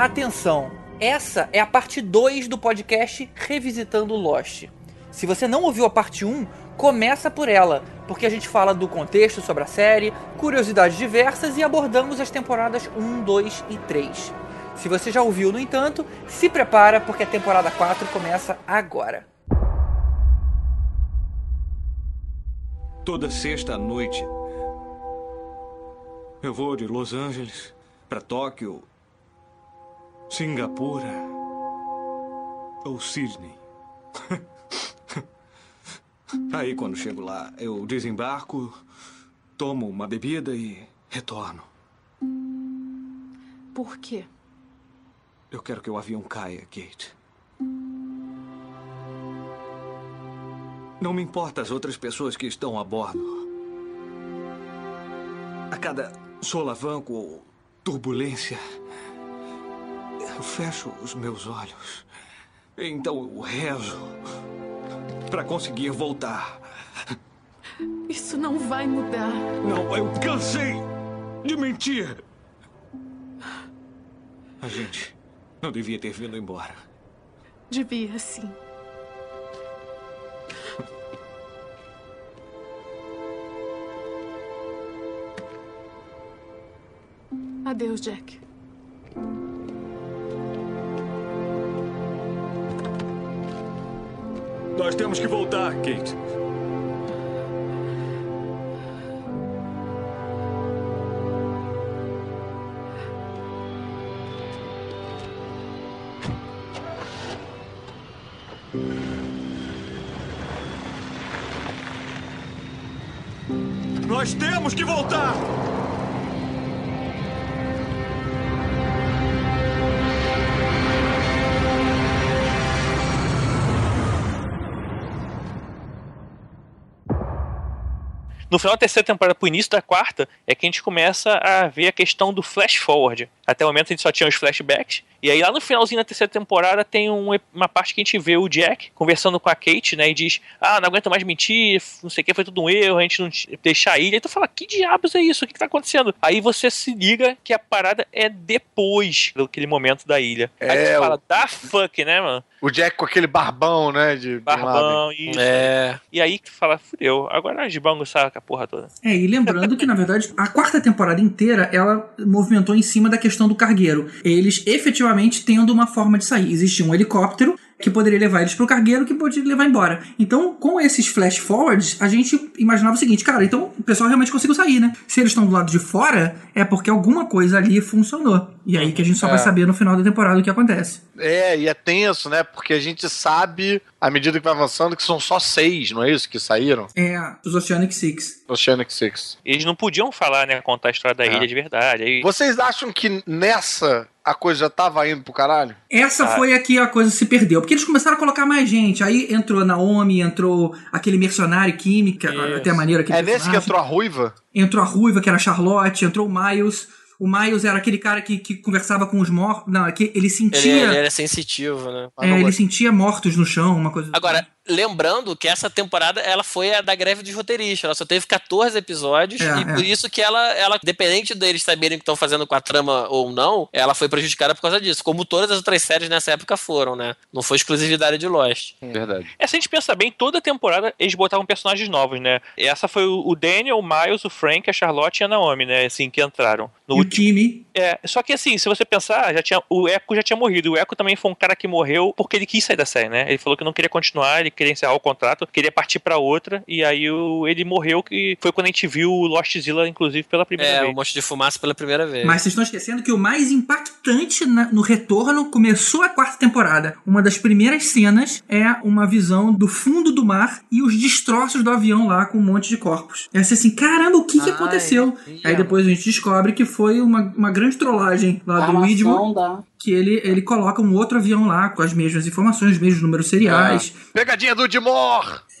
Atenção, essa é a parte 2 do podcast Revisitando Lost. Se você não ouviu a parte 1, começa por ela, porque a gente fala do contexto sobre a série, curiosidades diversas e abordamos as temporadas 1, 2 e 3. Se você já ouviu, no entanto, se prepara porque a temporada 4 começa agora. Toda sexta noite, eu vou de Los Angeles para Tóquio, Singapura ou Sydney. Aí, quando chego lá, eu desembarco, tomo uma bebida e retorno. Por quê? Eu quero que o avião caia, Kate. Não me importa as outras pessoas que estão a bordo. A cada solavanco ou turbulência, eu fecho os meus olhos. Então eu rezo para conseguir voltar. Isso não vai mudar. Não, eu cansei de mentir. A gente não devia ter vindo embora. Devia sim. Adeus, Jack. Nós temos que voltar, Kate. Nós temos que voltar! No final da terceira temporada, pro início da quarta, é que a gente começa a ver a questão do flash forward. Até o momento a gente só tinha os flashbacks. E aí lá no finalzinho da terceira temporada tem um, uma parte que a gente vê o Jack conversando com a Kate, né? E diz: Ah, não aguento mais mentir, não sei o que, foi tudo um erro, a gente não deixar a ilha. E tu fala: Que diabos é isso? O que, que tá acontecendo? Aí você se liga que a parada é depois daquele momento da ilha. É, aí tu fala: o- Da fuck, né, mano? O Jack com aquele barbão, né? De Barbão, isso. É. E aí tu fala: Fudeu, agora de bango saca a porra toda. É, e lembrando que, na verdade, a quarta temporada inteira ela movimentou em cima da questão do cargueiro. Eles efetivamente tendo uma forma de sair. Existia um helicóptero que poderia levar eles pro cargueiro que poderia levar embora. Então, com esses flash forwards, a gente imaginava o seguinte, cara, então o pessoal realmente conseguiu sair, né? Se eles estão do lado de fora, é porque alguma coisa ali funcionou. E aí que a gente só vai saber no final da temporada o que acontece. É, e é tenso, né? Porque a gente sabe, à medida que vai avançando, que são só seis, não é isso? Que saíram? É, os Oceanic Six. Oceanic Six. Eles não podiam falar, né? Contar a história da É. ilha de verdade. Aí, Vocês acham que nessa a coisa já tava indo pro caralho? Essa Ah. foi a que a coisa se perdeu. Porque eles começaram a colocar mais gente. Aí entrou Naomi, entrou aquele mercenário química, Isso. até a maneira que É nesse que entrou a ruiva? Entrou a Ruiva, que era a Charlotte, entrou o Miles. O Miles era aquele cara que, que conversava com os mortos. Não, é que ele Ele, sentia. ele era sensitivo, né? É, ele sentia mortos no chão, uma coisa Agora, lembrando que essa temporada ela foi a da greve dos roteiristas. Ela só teve 14 episódios É, e é. por isso que ela, ela, dependente deles saberem o que estão fazendo com a trama ou não, ela foi prejudicada por causa disso. Como todas as outras séries nessa época foram, né? Não foi exclusividade de Lost. Verdade. É, se a gente pensa bem, toda temporada eles botavam personagens novos, né? Essa foi o o Daniel, o Miles, o Frank, a Charlotte e a Naomi, né? Assim, que entraram. No E o último. time. É, só que assim, se você pensar, já tinha, o Echo já tinha morrido. O Echo também foi um cara que morreu porque ele quis sair da série, né? Ele falou que não queria continuar, ele queria encerrar o contrato, queria partir pra outra, e aí o- ele morreu, que foi quando a gente viu o Lost Zilla, inclusive, pela primeira É, vez. o monstro de fumaça pela primeira vez. Mas vocês estão esquecendo que o mais impactante na- no retorno começou a quarta temporada. Uma das primeiras cenas é uma visão do fundo do mar e os destroços do avião lá com um monte de corpos. É assim, caramba, o que, que Ai, aconteceu? ia. Aí depois a gente descobre que foi uma, uma grande trollagem lá do Widmo. Armação da... que ele, ele coloca um outro avião lá com as mesmas informações, os mesmos números seriais. Pegadinha do Dimor!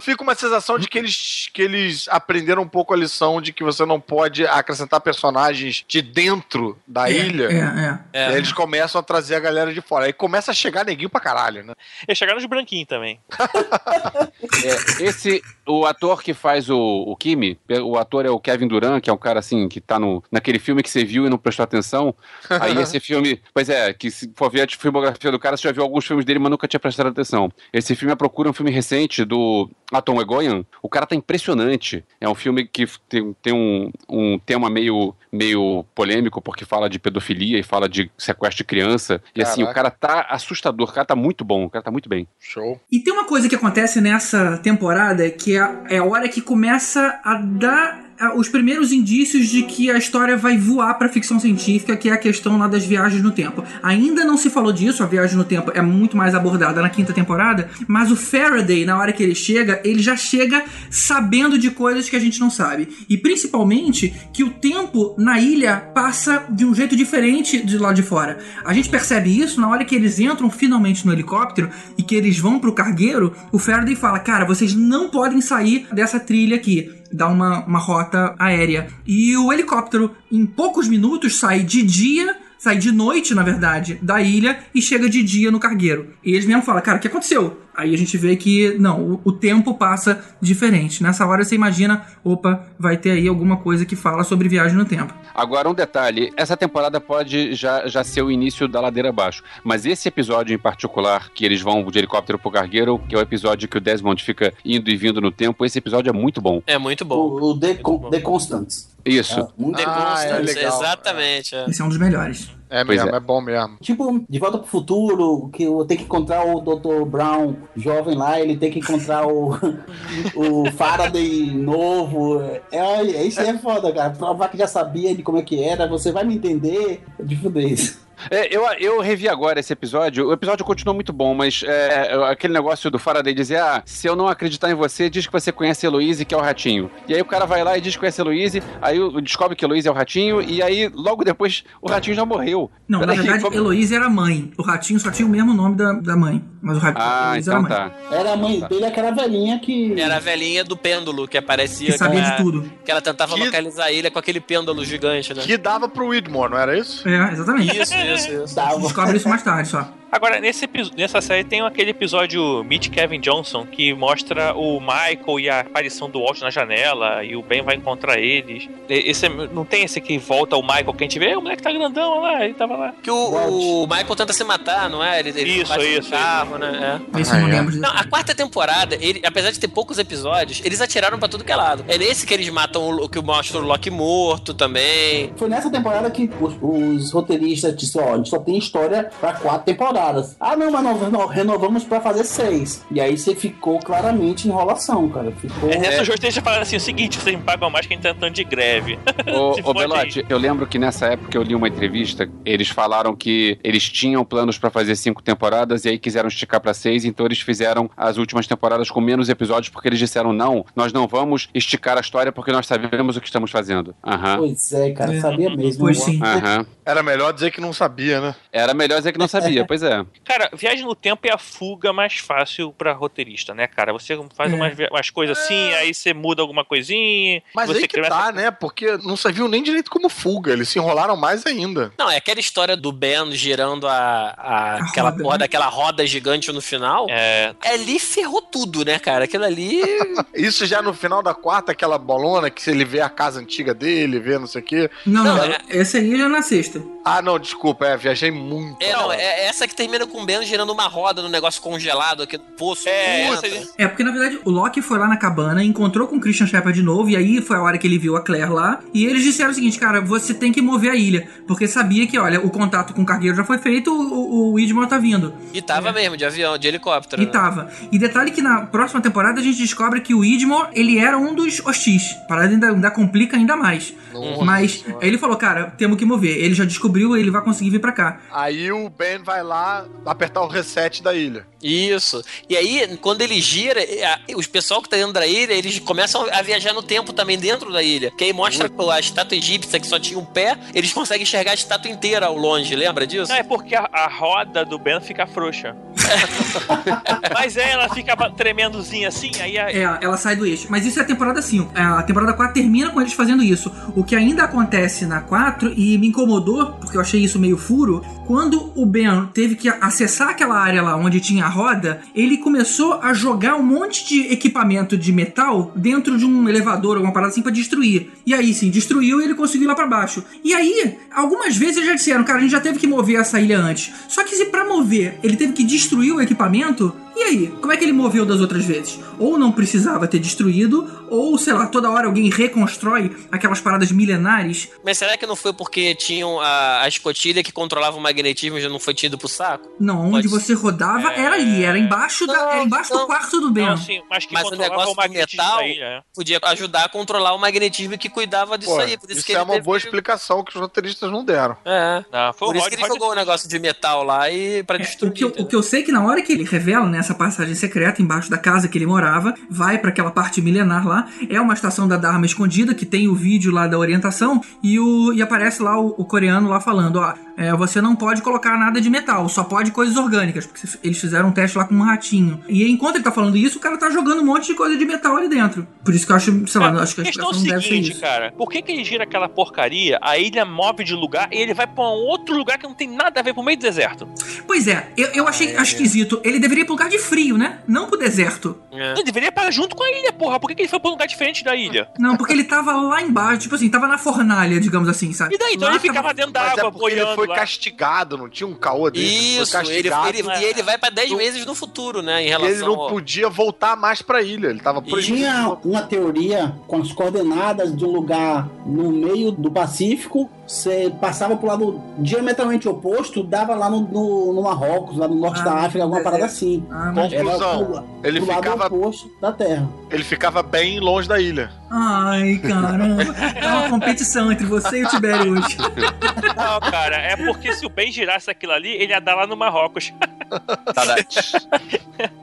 Fica uma sensação de que eles, que eles aprenderam um pouco a lição de que você não pode acrescentar personagens de dentro da ilha. É, é. E aí É. eles começam a trazer a galera de fora. Aí começa a chegar neguinho pra caralho, né? Eles chegaram nos branquinhos também. É, esse o ator que faz o, o Kimi, o ator é o Kevin Durant, que é um cara assim, que tá no, naquele filme que você viu e não prestou atenção. Aí esse filme, pois é, que se for ver a filmografia do cara, você já viu alguns filmes dele, mas nunca tinha prestado atenção. Esse filme é Procura um filme recente do Atom Egoyan. O cara tá impressionante. É um filme que tem, tem um, um tema meio, meio polêmico, porque fala de pedofilia e fala de sequestro de criança. E assim, o cara tá assustador, o cara tá muito bom, o cara tá muito bem. Show. E tem uma coisa que acontece nessa temporada que é a, é a hora que começa a dar os primeiros indícios de que a história vai voar pra ficção científica, que é a questão lá das viagens no tempo. Ainda não se falou disso, a viagem no tempo é muito mais abordada na quinta temporada, mas o Faraday, na hora que ele chega, ele já chega sabendo de coisas que a gente não sabe. E principalmente que o tempo na ilha passa de um jeito diferente de lá de fora. A gente percebe isso na hora que eles entram finalmente no helicóptero e que eles vão pro cargueiro, o Faraday fala: "Cara, vocês não podem sair dessa trilha aqui" dá uma, uma rota aérea. E o helicóptero, em poucos minutos, sai de dia, sai de noite, na verdade, da ilha e chega de dia no cargueiro. E eles mesmo falam, cara, o que aconteceu? Aí a gente vê que, não, o, o tempo passa diferente. Nessa hora você imagina, opa, vai ter aí alguma coisa que fala sobre viagem no tempo. Agora, um detalhe: essa temporada pode já, já ser o início da ladeira abaixo. Mas esse episódio em particular, que eles vão de helicóptero pro cargueiro, que é o episódio que o Desmond fica indo e vindo no tempo, esse episódio é muito bom. É muito bom. O, o The, Con- The Constants. Isso. É, muito The Ah, é Constance, legal. exatamente. é. Esse é um dos melhores. É Pois mesmo, é. é. bom mesmo. Tipo, de volta pro futuro, que eu tenho que encontrar o Dr. Brown jovem lá, ele tem que encontrar o, o Faraday novo. É, olha, isso aí é foda, cara. Provar que já sabia de como é que era, você vai me entender. É de fuder isso. É, eu, eu revi agora esse episódio. O episódio continuou muito bom, mas é, aquele negócio do Faraday dizer: ah, se eu não acreditar em você, diz que você conhece a Heloise, que é o ratinho. E aí o cara vai lá e diz que conhece a Heloise, aí descobre que a Heloise é o ratinho, e aí logo depois o ratinho já morreu. Não, na Peraí, verdade, como- Heloísa era a mãe. O ratinho só tinha o mesmo nome da, da mãe. Mas o ratinho Ah, Heloísa era a então mãe. tá. Era a mãe dele, aquela velhinha que. Era a velhinha do pêndulo que aparecia. Que sabia ela- de tudo. Que ela tentava Que- localizar a ilha com aquele pêndulo gigante, né? Que dava pro Widmore, não era isso? É, exatamente. Isso, isso, isso. Descobre isso mais tarde só. Agora, nesse, nessa série tem aquele episódio Meet Kevin Johnson que mostra o Michael e a aparição do Walt na janela e o Ben vai encontrar eles. Esse, é- não tem esse que volta o Michael que a gente vê, "É, o moleque tá grandão lá, ele tava lá. Que o, o Michael tenta se matar, não é? Ele, ele Isso, isso, carro, né? É. Esse eu não Ah, é? lembro. Não, a quarta temporada, ele, apesar de ter poucos episódios, eles atiraram pra tudo que é lado. É nesse que eles matam o, que mostra o Loki morto também. Foi nessa temporada que os, os roteiristas disseram, ó, a gente só tem história pra quatro temporadas. Ah, não, mas nós nós renovamos pra fazer seis. E aí você ficou claramente enrolação, cara. Ficou... É, nessa jogo eles falaram assim: o seguinte, vocês me pagam mais que a gente tá entrando de greve. Ô, ô Belote, eu lembro que nessa época eu li uma entrevista, eles falaram que eles tinham planos pra fazer cinco temporadas e aí quiseram esticar pra seis, então eles fizeram as últimas temporadas com menos episódios porque eles disseram não, nós não vamos esticar a história porque nós sabemos o que estamos fazendo. Aham. Pois é, cara, É. sabia mesmo. Pois sim. Aham. Era melhor dizer que não sabia, né? Era melhor dizer que não sabia, pois é. Cara, viagem no tempo é a fuga mais fácil pra roteirista, né, cara? Você faz É. umas, umas coisas assim, aí você muda alguma coisinha. Mas você aí que tá, né? Porque não serviu nem direito como fuga. Eles se enrolaram mais ainda. Não, é aquela história do Ben girando a, a- A aquela roda, porra né? daquela roda gigante no final. É, Ali ferrou tudo, né, cara? Aquilo ali. Isso já no final da quarta, aquela bolona que ele vê a casa antiga dele, vê não sei o quê. Não, não, Não, é... esse aí já é na sexta. Ah, não, desculpa, é, viajei muito. É, não, é essa que termina com o Ben girando uma roda no negócio congelado aqui no poço. É, aí. É, porque na verdade o Loki foi lá na cabana, encontrou com o Christian Shepard de novo, e aí foi a hora que ele viu a Claire lá, e eles disseram o seguinte, cara, você tem que mover a ilha, porque sabia que, olha, o contato com o cargueiro já foi feito, o, o Widmore tá vindo. E tava mesmo, de avião, de helicóptero. E né? tava. E detalhe que na próxima temporada a gente descobre que o Widmore, ele era um dos hostis. A parada ainda, ainda complica ainda mais. Nossa Mas ele falou, cara, temos que mover. Ele já descobriu, ele vai conseguir vir pra cá. Aí o Ben vai lá apertar o reset da ilha. Isso. E aí, quando ele gira, a- os pessoal que tá dentro da ilha, eles começam a viajar no tempo também dentro da ilha. Que aí mostra pô, a estátua egípcia que só tinha um pé, eles conseguem enxergar a estátua inteira ao longe, lembra disso? Não, é porque a, a roda do Ben fica frouxa. Mas é, ela fica tremendozinha assim, aí a, É, ela sai do eixo. Mas isso é a temporada 5. A temporada 4 termina com eles fazendo isso. O que ainda acontece na 4, e me incomodou, porque eu achei isso meio furo, quando o Ben teve que acessar aquela área lá onde tinha a roda, ele começou a jogar um monte de equipamento de metal dentro de um elevador, alguma parada assim, pra destruir. E aí, sim, destruiu e ele conseguiu ir lá pra baixo. E aí, algumas vezes já disseram, cara, a gente já teve que mover essa ilha antes. Só que se pra mover ele teve que destruir o equipamento, e aí? Como é que ele moveu das outras vezes? Ou não precisava ter destruído, ou, sei lá, toda hora alguém reconstrói aquelas paradas milenares. Mas será que não foi porque tinham a, a escotilha que controlava o magnetismo e já não foi tido pro saco? Não, onde Pode você rodava era ali, era embaixo, da, Não, era embaixo do não. quarto do Ben. Não, sim, mas que Mas o negócio o do metal da ilha, né? podia ajudar a controlar o magnetismo que cuidava disso Pô, aí. Por isso, isso que é uma teve boa explicação que os roteiristas não deram. É. Não, foi Por o isso que ele jogou o negócio de metal lá e pra É, o, destruir. que eu, o que eu sei é que na hora que ele revela nessa passagem secreta embaixo da casa que ele morava, vai pra aquela parte milenar lá, é uma estação da Dharma escondida que tem o vídeo lá da orientação e, o, e aparece lá o, o coreano lá falando, ó, é, você não pode colocar nada de metal, só pode coisas orgânicas, porque eles fizeram um teste lá com um ratinho. E enquanto ele tá falando isso, o cara tá jogando um monte de coisa de metal ali dentro. Por isso que eu acho, sei lá, acho que a questão é não deve ser seguinte, isso. cara. Por que, que ele gira aquela porcaria, a ilha move de lugar e ele vai pra um outro lugar que não tem nada a ver pro meio do deserto? Pois é, eu, eu achei acho esquisito. Ele deveria ir pro lugar de frio, né? Não pro deserto. É. Ele deveria parar junto com a ilha, porra. Por que, que ele foi pra um lugar diferente da ilha? Não, porque ele tava lá embaixo, tipo assim, tava na fornalha, digamos assim, sabe? E daí? Então Lá ele ficava tava- dentro da Mas água, é porque ele boiando foi castigado, não tinha um caô dele. Isso, foi ele, castigado. ele- e ele vai pra 10 meses no futuro, né? Em E relação ele não ao- podia voltar mais pra ilha. Ele tava proibido. Tinha uma teoria com as coordenadas de um lugar no meio do Pacífico. Você passava pro lado diametralmente oposto, dava lá no, no, no Marrocos, lá no norte Ah, da África, alguma parada assim. Ah. Conclusão, pro- ele pro lado ficava- oposto da Terra. Ele ficava bem longe da ilha. Ai, caramba. É uma competição entre você e o Tibério hoje. Não, cara, é porque se o Ben girasse aquilo ali, ele ia dar lá no Marrocos.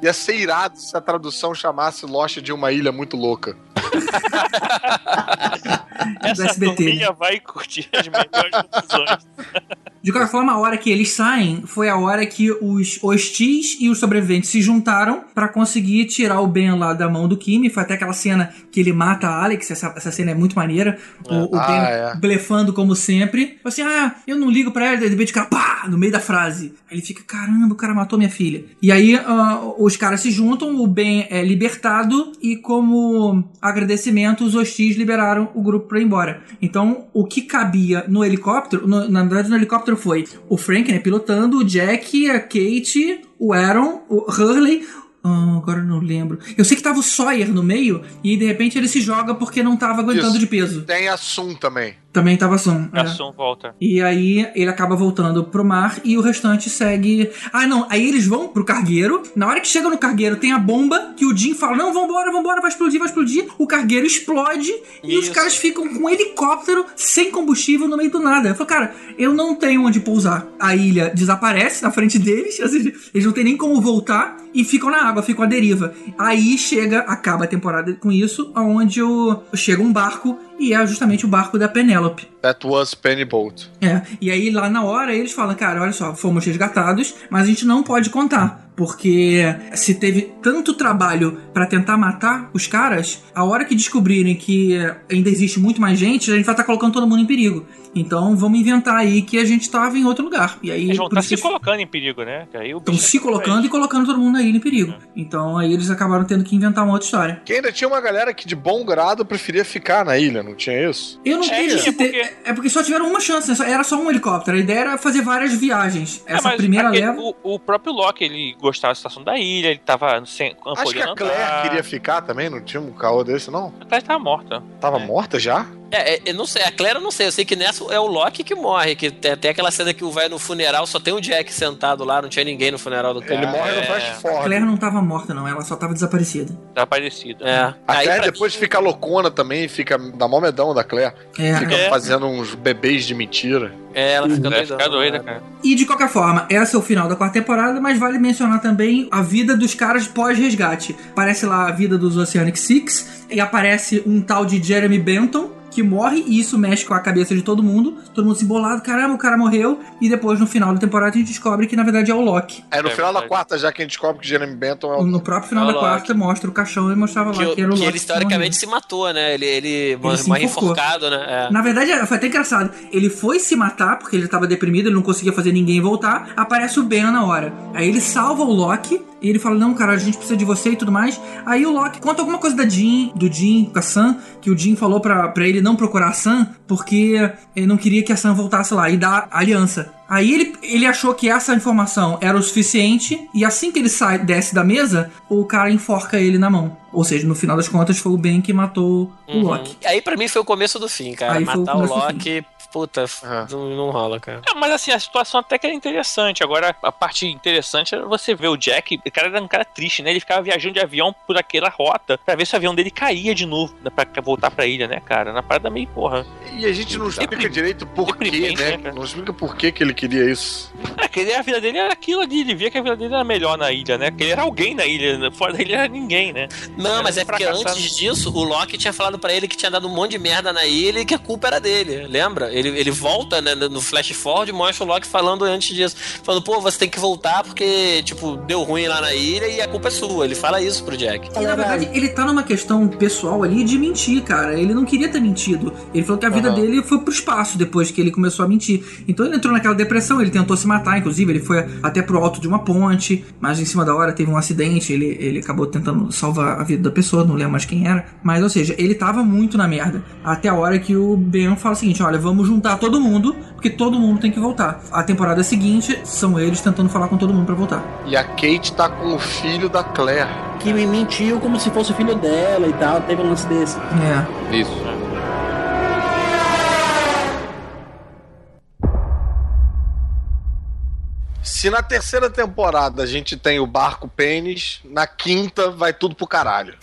Ia ser irado se a tradução chamasse Lost de uma ilha muito louca. Essa né? turminha vai curtir as melhores conclusões. De qualquer forma, a hora que eles saem foi a hora que os hostis e os sobreviventes se juntaram pra conseguir tirar o Ben lá da mão do Kimi. Foi até aquela cena que ele mata a Alex. Essa, essa cena é muito maneira. O, o Ah, Ben é. blefando como sempre. Assim, ah, eu não ligo pra ela. De repente, o cara, pá, no meio da frase. Aí ele fica, caramba, o cara matou minha filha. E aí ah, os caras se juntam, o Ben é libertado e como agradecimento, os hostis liberaram o grupo pra ir embora. Então, o que cabia no helicóptero, no- na verdade no helicóptero foi o Frank, né, pilotando, o Jack, a Kate, o Aaron, o Hurley, ah, agora eu não lembro. Eu sei que tava o Sawyer no meio e de repente ele se joga porque não tava aguentando Isso. de peso. Tem a Sun também. Também tava som. é. A Sun volta. E aí ele acaba voltando pro mar e o restante segue. Ah, não. Aí eles vão pro cargueiro. Na hora que chega no cargueiro, tem a bomba que o Jim fala: Não, vambora, vambora, vai explodir, vai explodir. O cargueiro explode e os Isso. caras ficam com um helicóptero sem combustível no meio do nada. Eu falo, cara, eu não tenho onde pousar. A ilha desaparece na frente deles, ou seja, eles não têm nem como voltar e ficam na água, ficam à deriva. Aí chega, acaba a temporada com isso, onde o, chega um barco e é justamente o barco da Penélope. That was Penny Boat. É, e aí lá na hora eles falam, cara, olha só, fomos resgatados, mas a gente não pode contar. Porque se teve tanto trabalho pra tentar matar os caras, a hora que descobrirem que ainda existe muito mais gente, a gente vai estar colocando todo mundo em perigo. Então vamos inventar aí que a gente tava em outro lugar. E aí Eles vão estar isso se eles colocando em perigo, né? Aí estão se é colocando e colocando todo mundo na ilha em perigo. Então aí eles acabaram tendo que inventar uma outra história. Que ainda tinha uma galera que de bom grado preferia ficar na ilha, não tinha isso? Eu não É, entendi se é ter- porque- É porque só tiveram uma chance, né? Era só um helicóptero. A ideia era fazer várias viagens. É, Essa mas primeira aquele- leva. o, o próprio Loki, ele gostava da situação da ilha, ele tava sem, Acho que a Claire queria ficar também, não tinha um caô desse, não? A Claire tava morta. Tava É. morta já? É, é, eu não sei, a Claire eu não sei, eu sei que nessa é o Loki que morre, que tem até aquela cena que o vai no funeral, só tem o Jack sentado lá, não tinha ninguém no funeral do cara. Ele morre no é. flash A forward. Claire não tava morta, não. Ela só tava desaparecida. Tava parecida. É. A Aí, Claire pra depois mim, fica loucona também, fica dá mó medão da Claire. É. Fica É. fazendo uns bebês de mentira. É, ela fica doida. ficar doida, cara. E de qualquer forma, esse é o final da quarta temporada, mas vale mencionar também a vida dos caras pós-resgate. Aparece lá a vida dos Oceanic Six e aparece um tal de Jeremy Benton. Que morre e isso mexe com a cabeça de todo mundo. Todo mundo se embolado, caramba, o cara morreu. E depois, no final da temporada, a gente descobre que na verdade é o Loki. É no É final da quarta, já que a gente descobre que Jeremy Benton é o. No próprio final É o da Loki. quarta, mostra o caixão e mostrava lá Que, que era o que Loki. ele historicamente se matou, né? Ele, ele, se morre enforcado, né? É. Na verdade, foi até engraçado. Ele foi se matar porque ele tava deprimido, ele não conseguia fazer ninguém voltar. Aparece o Ben na hora. Aí ele salva o Loki. E ele fala: Não, cara, a gente precisa de você e tudo mais. Aí o Loki conta alguma coisa da Jean, do Jean com a Sam, que o Jean falou pra, pra ele não procurar a Sam, porque ele não queria que a Sam voltasse lá e dar a aliança. Aí ele, ele achou que essa informação era o suficiente, e assim que ele sai, desce da mesa, o cara enforca ele na mão. Ou seja, no final das contas foi o Ben que matou o Loki. Aí pra mim foi o começo do fim, cara. Aí o Matar o, do Loki, puta, não, não rola, cara. É, mas assim, a situação até que era interessante. Agora, a parte interessante era você ver o Jack. O cara era um cara triste, né? Ele ficava viajando de avião por aquela rota pra ver se o avião dele caía de novo né? pra voltar pra ilha, né, cara? Na parada meio porra. E a gente não explica Deprim- direito por quê, né? né? Não explica por quê que ele queria isso. É, que ele- a vida dele era aquilo ali. Ele via que a vida dele era melhor na ilha, né? Que ele era alguém na ilha. né? Fora da ilha era ninguém, né? Não, Era mas é porque antes disso, o Loki tinha falado pra ele que tinha dado um monte de merda na ilha e que a culpa era dele, lembra? Ele, ele volta né, no flash forward e mostra o Loki falando antes disso. Falando, pô, você tem que voltar porque, tipo, deu ruim lá na ilha e a culpa é sua. Ele fala isso pro Jack. E na verdade, ele tá numa questão pessoal ali de mentir, cara. Ele não queria ter mentido. Ele falou que a vida Aham. dele foi pro espaço depois que ele começou a mentir. Então ele entrou naquela depressão, ele tentou se matar, inclusive, ele foi até pro alto de uma ponte, mas em cima da hora teve um acidente, ele, ele acabou tentando salvar a vida da pessoa, não lembro mais quem era. Mas, ou seja, ele tava muito na merda. Até a hora que o Ben fala o seguinte: olha, vamos juntar todo mundo, porque todo mundo tem que voltar. A temporada seguinte são eles tentando falar com todo mundo pra voltar. E a Kate tá com o filho da Claire. Que me mentiu como se fosse o filho dela e tal. Teve um lance desse. É. Isso. Se na terceira temporada a gente tem o barco pênis, na quinta vai tudo pro caralho.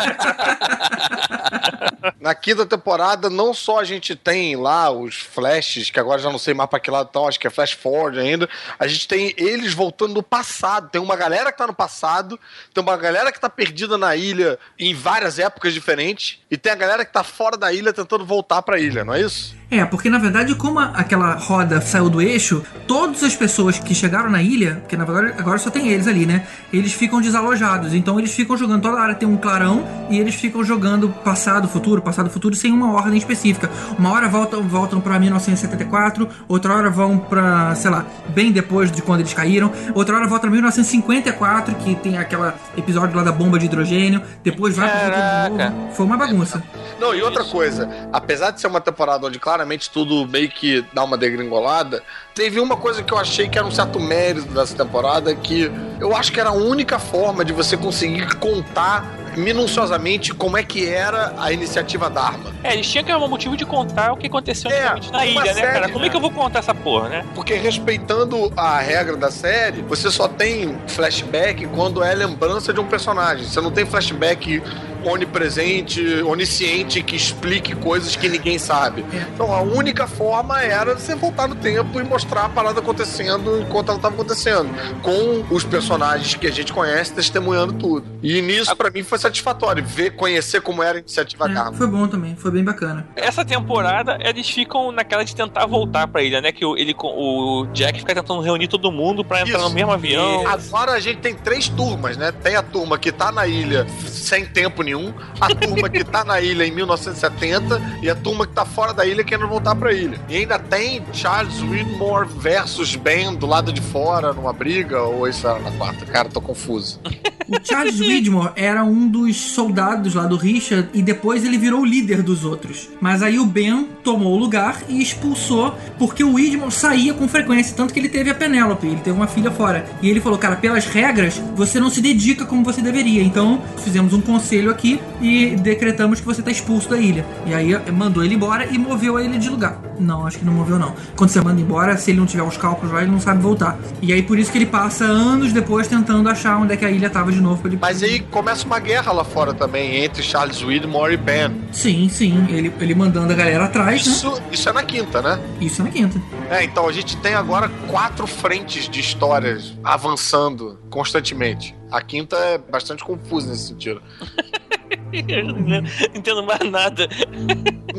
na quinta temporada, não só a gente tem lá os flashes, que agora já não sei mais pra que lado estão, acho que é flash forward ainda. A gente tem eles voltando no passado. Tem uma galera que tá no passado, tem uma galera que tá perdida na ilha em várias épocas diferentes, e tem a galera que tá fora da ilha tentando voltar pra ilha, não é isso? É, porque na verdade, como aquela roda saiu do eixo, todas as pessoas que chegaram na ilha, porque na verdade agora só tem eles ali, né? Eles ficam desalojados. Então eles ficam jogando, toda hora tem um clarão e eles ficam jogando passado, futuro, passado, futuro, sem uma ordem específica. Uma hora voltam, voltam pra 1974, outra hora vão pra, sei lá, bem depois de quando eles caíram, outra hora volta pra 1954, que tem aquela episódio lá da bomba de hidrogênio, depois vai pro futuro de novo. Foi uma bagunça. Não, e outra coisa, apesar de ser uma temporada onde claramente tudo meio que dá uma degringolada, teve uma coisa que eu achei que era um certo mérito dessa temporada, que eu acho que era a única forma de você conseguir contar minuciosamente como é que era a iniciativa Dharma. É, eles tinham que ter um motivo de contar o que aconteceu É, na ilha, né, série, cara? Como né? é que eu vou contar essa porra, né? Porque respeitando a regra da série, você só tem flashback quando é lembrança de um personagem. Você não tem flashback onipresente, onisciente, que explique coisas que ninguém sabe. Então a única forma era você voltar no tempo e mostrar a parada acontecendo enquanto ela estava acontecendo. Com os personagens que a gente conhece testemunhando tudo. E nisso, pra mim, foi satisfatório. Ver, conhecer como era a iniciativa É, foi bom também, foi bem bacana. Essa temporada, eles ficam naquela de tentar voltar pra ilha, né? Que o, ele, o Jack fica tentando reunir todo mundo pra entrar Isso. no mesmo avião. Agora a gente tem três turmas, né? Tem a turma que tá na ilha sem tempo nenhum, a turma que tá na ilha em 1970 e a turma que tá fora da ilha querendo voltar pra ilha. E ainda tem Charles Widmore versus Ben do lado de fora numa briga, ou isso era na quarta? Cara, tô confuso. O Charles Widmore era um dos soldados lá do Richard e depois ele virou o líder dos outros. Mas aí o Ben tomou o lugar e expulsou porque o Widmore saía com frequência, tanto que ele teve a Penélope, ele teve uma filha fora. E ele falou, cara, pelas regras, você não se dedica como você deveria. Então fizemos um conselho aqui e decretamos que você tá expulso da ilha. E aí mandou ele embora e moveu ele de lugar. Não, acho que não moveu não. Quando você manda embora, se ele não tiver os cálculos lá, ele não sabe voltar. E aí por isso que ele passa anos depois tentando achar onde é que a ilha tava de novo ele Mas aí começa uma guerra lá fora também entre Charles Widmore e Ben. Sim, sim. Ele, ele mandando a galera atrás, né? Isso, isso é na quinta, né? Isso é na quinta. É, então a gente tem agora quatro frentes de histórias avançando constantemente. A quinta é bastante confusa nesse sentido. Eu não entendo mais nada.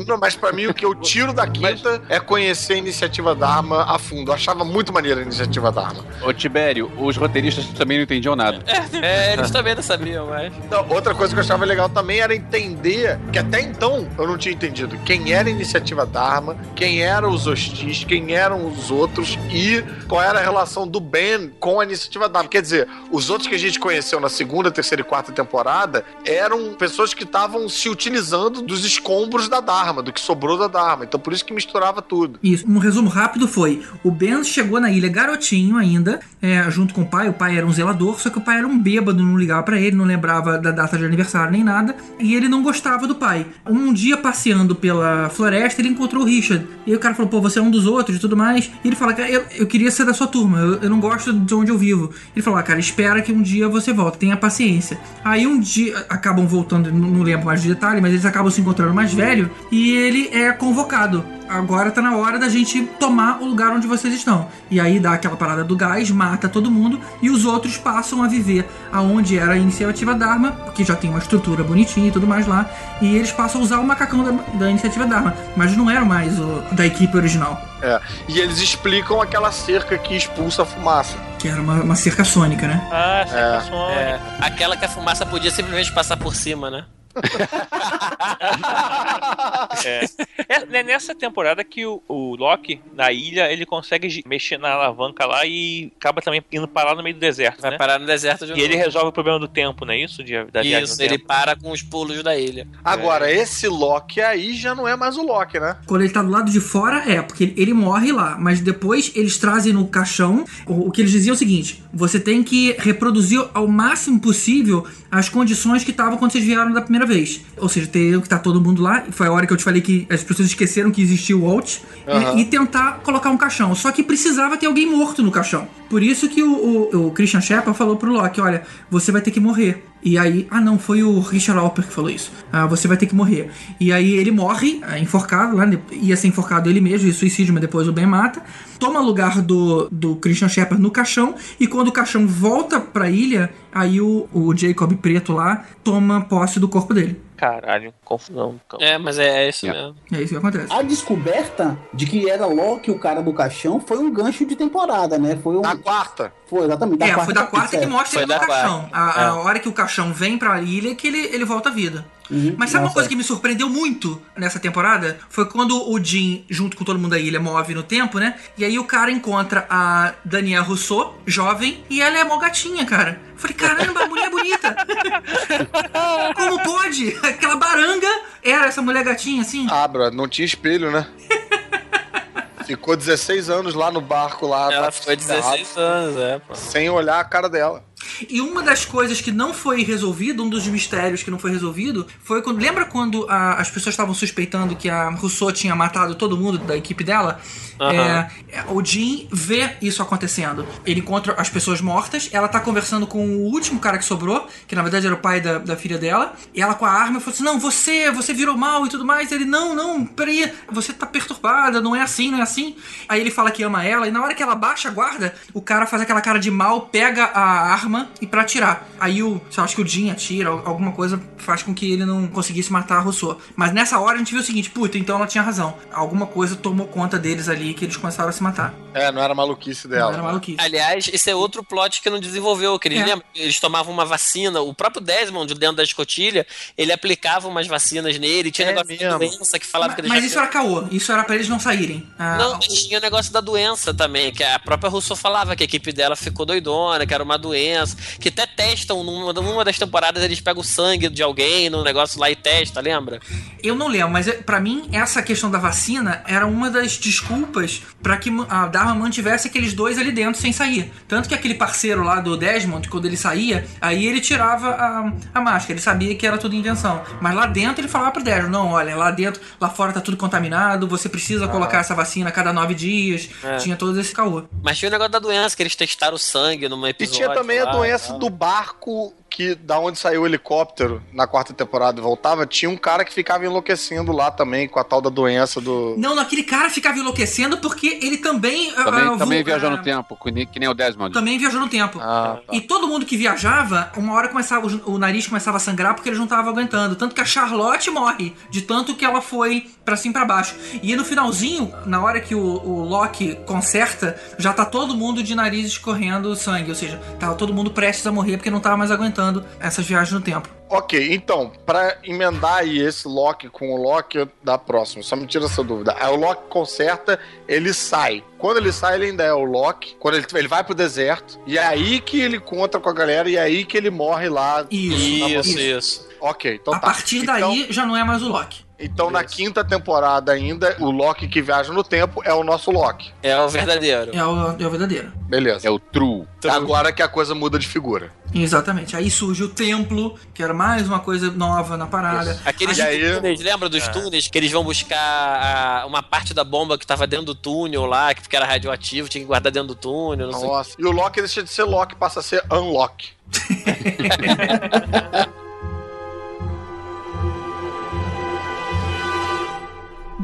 Não, mas pra mim o que eu tiro da quinta é conhecer a iniciativa Dharma a fundo. Eu achava muito maneira a iniciativa Dharma. Ô, Tibério, os roteiristas também não entendiam nada. É, eles também não sabiam, mas. Não, outra coisa que eu achava legal também era entender que até então eu não tinha entendido quem era a iniciativa Dharma, quem eram os hostis, quem eram os outros e qual era a relação do Ben com a iniciativa Dharma. Quer dizer, os outros que a gente conheceu na segunda, terceira e quarta temporada eram pessoas que estavam se utilizando dos escombros da Dharma, do que sobrou da Dharma. Então por isso que misturava tudo. Isso, um resumo rápido foi: o Ben chegou na ilha garotinho ainda, é, junto com o pai. O pai era um zelador, só que o pai era um bêbado, não ligava pra ele, não lembrava da data de aniversário nem nada, e ele não gostava do pai. Um dia passeando pela floresta, ele encontrou o Richard. E o cara falou: pô, você é um dos outros e tudo mais. E ele fala: cara, eu, eu queria ser da sua turma, eu, eu não gosto de onde eu vivo. Ele falou: ah, cara, espera que um dia você volta, tenha paciência. Aí um dia acabam voltando, não, lembro mais de detalhe, mas eles acabam se encontrando mais velho e ele é convocado. Agora tá na hora da gente tomar o lugar onde vocês estão. E aí dá aquela parada do gás, mata todo mundo e os outros passam a viver aonde era a iniciativa Dharma, porque já tem uma estrutura bonitinha e tudo mais lá. E eles passam a usar o macacão da, da iniciativa Dharma, mas não eram mais o da equipe original, É. E eles explicam aquela cerca que expulsa a fumaça. que era uma, uma cerca sônica, né? Ah, sensações. É, aquela que a fumaça podia simplesmente passar por cima, né? É. É, é nessa temporada que o, o Loki, na ilha, ele consegue mexer na alavanca lá e acaba também indo parar no meio do deserto, Vai né? parar no deserto de E ele resolve o problema do tempo, não é isso? De, da Isso, ele tempo. para com os pulos da ilha. Agora, esse Loki aí já não é mais o Loki, né? Quando ele tá do lado de fora, é, porque ele, ele morre lá, mas depois eles trazem no caixão. O, o que eles diziam é o seguinte: você tem que reproduzir ao máximo possível as condições que estavam quando vocês vieram da primeira vez. Ou seja, ter que tá todo mundo lá. Foi a hora que eu te falei que as pessoas esqueceram que existia o Walt. Aham. E, e tentar colocar um caixão. Só que precisava ter alguém morto no caixão. Por isso que o, o, o Christian Shepard falou pro Loki: olha, você vai ter que morrer. E aí, ah não, foi o Richard Alper que falou isso. Ah, você vai ter que morrer. E aí ele morre, ah, enforcado, lá, ia ser enforcado ele mesmo, de suicídio, mas depois o Ben mata. Toma lugar do, do Christian Shepard no caixão, e quando o caixão volta pra ilha, aí o, o Jacob Preto lá toma posse do corpo dele. Caralho, confusão. É, mas é, é isso É. mesmo. É isso que acontece. A descoberta de que era Loki o cara do caixão foi um gancho de temporada, né? Foi um. Na quarta. Foi, exatamente. é, foi da quarta que capítulo, mostra Foi ele no da caixão. quarta. A, a É. hora que o caixão vem pra ilha que ele, ele volta à vida. Uhum. Mas sabe uma coisa que me surpreendeu muito nessa temporada? Foi quando o Jim, junto com todo mundo da ilha, move no tempo, né? E aí o cara encontra a Danielle Rousseau, jovem, e ela é mó gatinha, cara. Eu falei, caramba, a mulher é bonita. Como pode? Aquela baranga era essa mulher gatinha, assim? Ah, bro, não tinha espelho, né? Ficou 16 anos lá no barco lá. Ela foi 16 anos, é, pô. Sem olhar a cara dela. E uma das coisas que não foi resolvido, um dos mistérios que não foi resolvido, foi quando. Lembra quando a- as pessoas estavam suspeitando que a Rousseau tinha matado todo mundo da equipe dela? É, é, o Jim vê isso acontecendo. Ele encontra as pessoas mortas, ela tá conversando com o último cara que sobrou, que na verdade era o pai da, da filha dela, e ela com a arma falou assim: Não, você, você virou mal e tudo mais. Ele, não, não, peraí, você tá perturbada, não é assim, não é assim. Aí ele fala que ama ela, e na hora que ela baixa a guarda, o cara faz aquela cara de mal, pega a arma e pra atirar. Aí o, sei lá, acho que o Jim atira, al- alguma coisa faz com que ele não conseguisse matar a Rousseau. Mas nessa hora a gente viu o seguinte: puta, então ela tinha razão. Alguma coisa tomou conta deles ali que eles começaram a se matar. É, não era maluquice dela. Não era maluquice. Aliás, esse é outro plot que não desenvolveu, que eles É. lembram? Eles tomavam uma vacina, o próprio Desmond, dentro da escotilha, ele aplicava umas vacinas nele, tinha É negócio de mesmo. doença que falava que Mas, ele mas já isso era caô, isso era pra eles não saírem. Ah, Não, mas tinha o negócio da doença também, que a própria Rousseau falava que a equipe dela ficou doidona, que era uma doença, que até testam numa, numa das temporadas, eles pegam o sangue de alguém no negócio lá e testa, lembra? Eu não lembro, mas é- pra mim essa questão da vacina era uma das desculpas pra que a Dharma mantivesse aqueles dois ali dentro sem sair. Tanto que aquele parceiro lá do Desmond, quando ele saía, aí ele tirava a, a máscara, ele sabia que era tudo invenção. Mas lá dentro ele falava pro Desmond, não, olha, lá dentro, lá fora tá tudo contaminado, você precisa colocar essa vacina a cada nove dias. É. Tinha todo esse caô. Mas tinha o negócio da doença, que eles testaram o sangue numa E episódio. tinha também a lá, doença tal. do barco que da onde saiu o helicóptero na quarta temporada e voltava, tinha um cara que ficava enlouquecendo lá também com a tal da doença do. Não, não, aquele cara ficava enlouquecendo porque ele também. Também, ah, também vo- viajou ah, no tempo, que nem, o Desmond. Também viajou no tempo. Ah, tá. E todo mundo que viajava, uma hora começava, o nariz começava a sangrar porque eles não estavam aguentando. Tanto que a Charlotte morre, de tanto que ela foi pra cima e pra baixo. E no finalzinho, na hora que o, o Loki conserta, já tá todo mundo de nariz escorrendo sangue. Ou seja, tava todo mundo prestes a morrer porque não tava mais aguentando essas viagens no tempo. Ok, então, pra emendar aí esse Loki com o Loki da próxima, só me tira essa dúvida. Aí o Loki conserta, ele sai. Quando ele sai, ele ainda é o Loki. Quando ele, ele vai pro deserto, e é aí que ele encontra com a galera, e é aí que ele morre lá. Isso. Isso, isso. Ok, então a tá. partir Então- daí já não é mais o Loki. Então, na quinta temporada ainda, o Loki que viaja no tempo é o nosso Loki. É o verdadeiro. É o, é o verdadeiro. Beleza. É o True. Agora que a coisa muda de figura. Exatamente. Aí surge o templo, que era mais uma coisa nova na parada. Aqueles E aí- túneis, lembra dos túneis? Que eles vão buscar a- uma parte da bomba que tava dentro do túnel lá, que porque era radioativo, tinha que guardar dentro do túnel, não sei. Nossa. E o Loki deixa de ser Loki, passa a ser Unlock.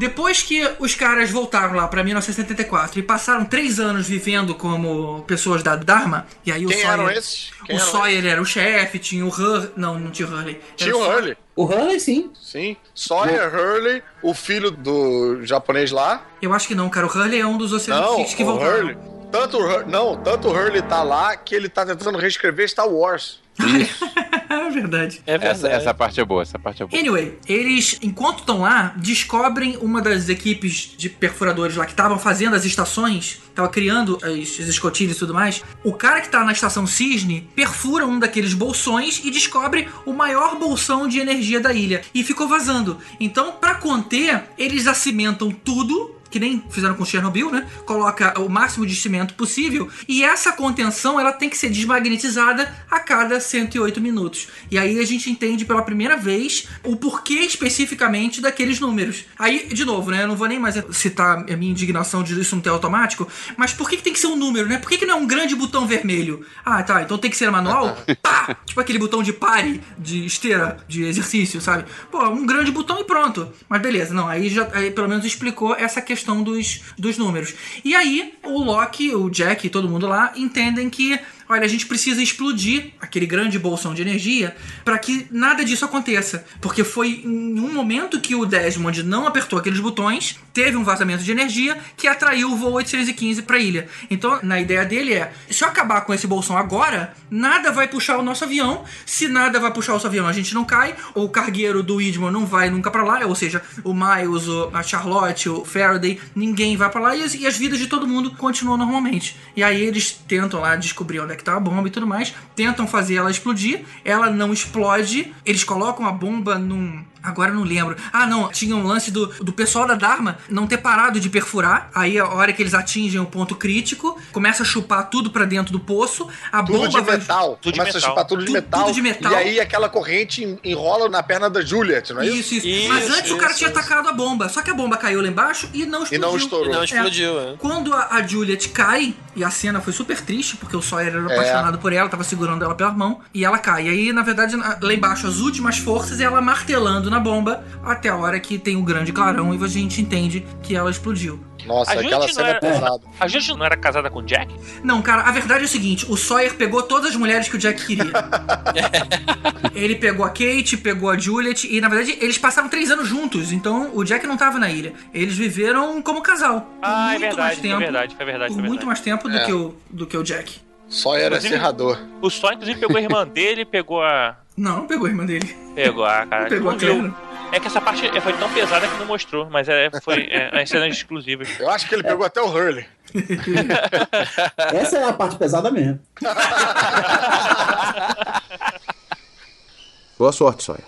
Depois que os caras voltaram lá pra 1974 e passaram três anos vivendo como pessoas da Dharma, e aí o Quem Sawyer. eram esses? Quem o eram Sawyer era o chefe, tinha o Hurley. Não, não tinha o Hurley. Tinha o Sawyer. Hurley. O Hurley, sim. Sim. Sawyer Hurley, o filho do japonês lá. Eu acho que não, cara. O Hurley é um dos Oceano Não, Six que o voltaram. Hurley. Tanto o Hurley, não, tanto o Hurley tá lá que ele tá tentando reescrever Star Wars. é verdade. É verdade. Essa, essa parte é boa, essa parte é boa. Anyway, eles, enquanto estão lá, descobrem uma das equipes de perfuradores lá que estavam fazendo as estações, tava criando as, as escotilhas e tudo mais. O cara que tá na estação Cisne perfura um daqueles bolsões e descobre o maior bolsão de energia da ilha e ficou vazando. Então, pra conter, eles acimentam tudo que nem fizeram com Chernobyl, né? Coloca o máximo de cimento possível e essa contenção ela tem que ser desmagnetizada a cada 108 minutos. E aí a gente entende pela primeira vez o porquê especificamente daqueles números. Aí, de novo, né? Eu não vou nem mais citar a minha indignação de isso não ter automático, mas por que, que tem que ser um número, né? Por que, que não é um grande botão vermelho? Ah, tá, então tem que ser manual? Pá! Tipo aquele botão de pare, de esteira, de exercício, sabe? Pô, um grande botão e pronto. Mas beleza, não, aí já aí pelo menos explicou essa questão dos, dos números. E aí o Loki, o Jack e todo mundo lá entendem que olha, a gente precisa explodir aquele grande bolsão de energia para que nada disso aconteça. Porque foi em um momento que o Desmond não apertou aqueles botões, teve um vazamento de energia que atraiu o voo 815 para a ilha. Então, na ideia dele é: se eu acabar com esse bolsão agora, nada vai puxar o nosso avião. Se nada vai puxar o nosso avião, a gente não cai. O cargueiro do Idmon não vai nunca para lá, ou seja, o Miles, a Charlotte, o Faraday, ninguém vai para lá e as, e as vidas de todo mundo continuam normalmente. E aí eles tentam lá descobrir onde é que tá a bomba e tudo mais, tentam fazer ela explodir, ela não explode, eles colocam a bomba num. Agora eu não lembro. Ah, não, tinha um lance do, do pessoal da Dharma não ter parado de perfurar. Aí a hora que eles atingem o ponto crítico, começa a chupar tudo pra dentro do poço. A Tudo bomba de vai- metal. Tudo de Começa a metal. chupar tudo de, Tudo- metal, tudo de metal. E aí aquela corrente en- enrola na perna da Juliet, não é isso? Isso, isso, Mas Isso, antes o cara isso, tinha isso. atacado a bomba. Só que a bomba caiu lá embaixo e não E explodiu. não estourou. E não explodiu, é. Quando a, a Juliet cai, e a cena foi super triste, porque o Sawyer era É. apaixonado por ela, tava segurando ela pela mão, e ela cai. E aí, na verdade, lá embaixo, as últimas forças, ela martelando na bomba, até a hora que tem o grande clarão e a gente entende que ela explodiu. Nossa, A aquela gente cena não é era- pesada. A gente não era casada com o Jack? Não, cara, a verdade é o seguinte: o Sawyer pegou todas as mulheres que o Jack queria. ele pegou a Kate, pegou a Juliet, e na verdade eles passaram três anos juntos, então o Jack não tava na ilha. Eles viveram como casal. Ah, é muito mais verdade, foi tempo, verdade, foi verdade, Por muito verdade. mais tempo do, É. que o, do que o Jack. Só era Inclusive- serrador. O Sol, inclusive, pegou a irmã dele, pegou a. Não, não pegou a irmã dele. Pegou a cara. Pegou não a viu. Claire. É que essa parte foi tão pesada que não mostrou, mas é, foi é, as cenas exclusivas. Eu acho que ele pegou até o Hurley. Essa é a parte pesada mesmo. Boa sorte, Sawyer.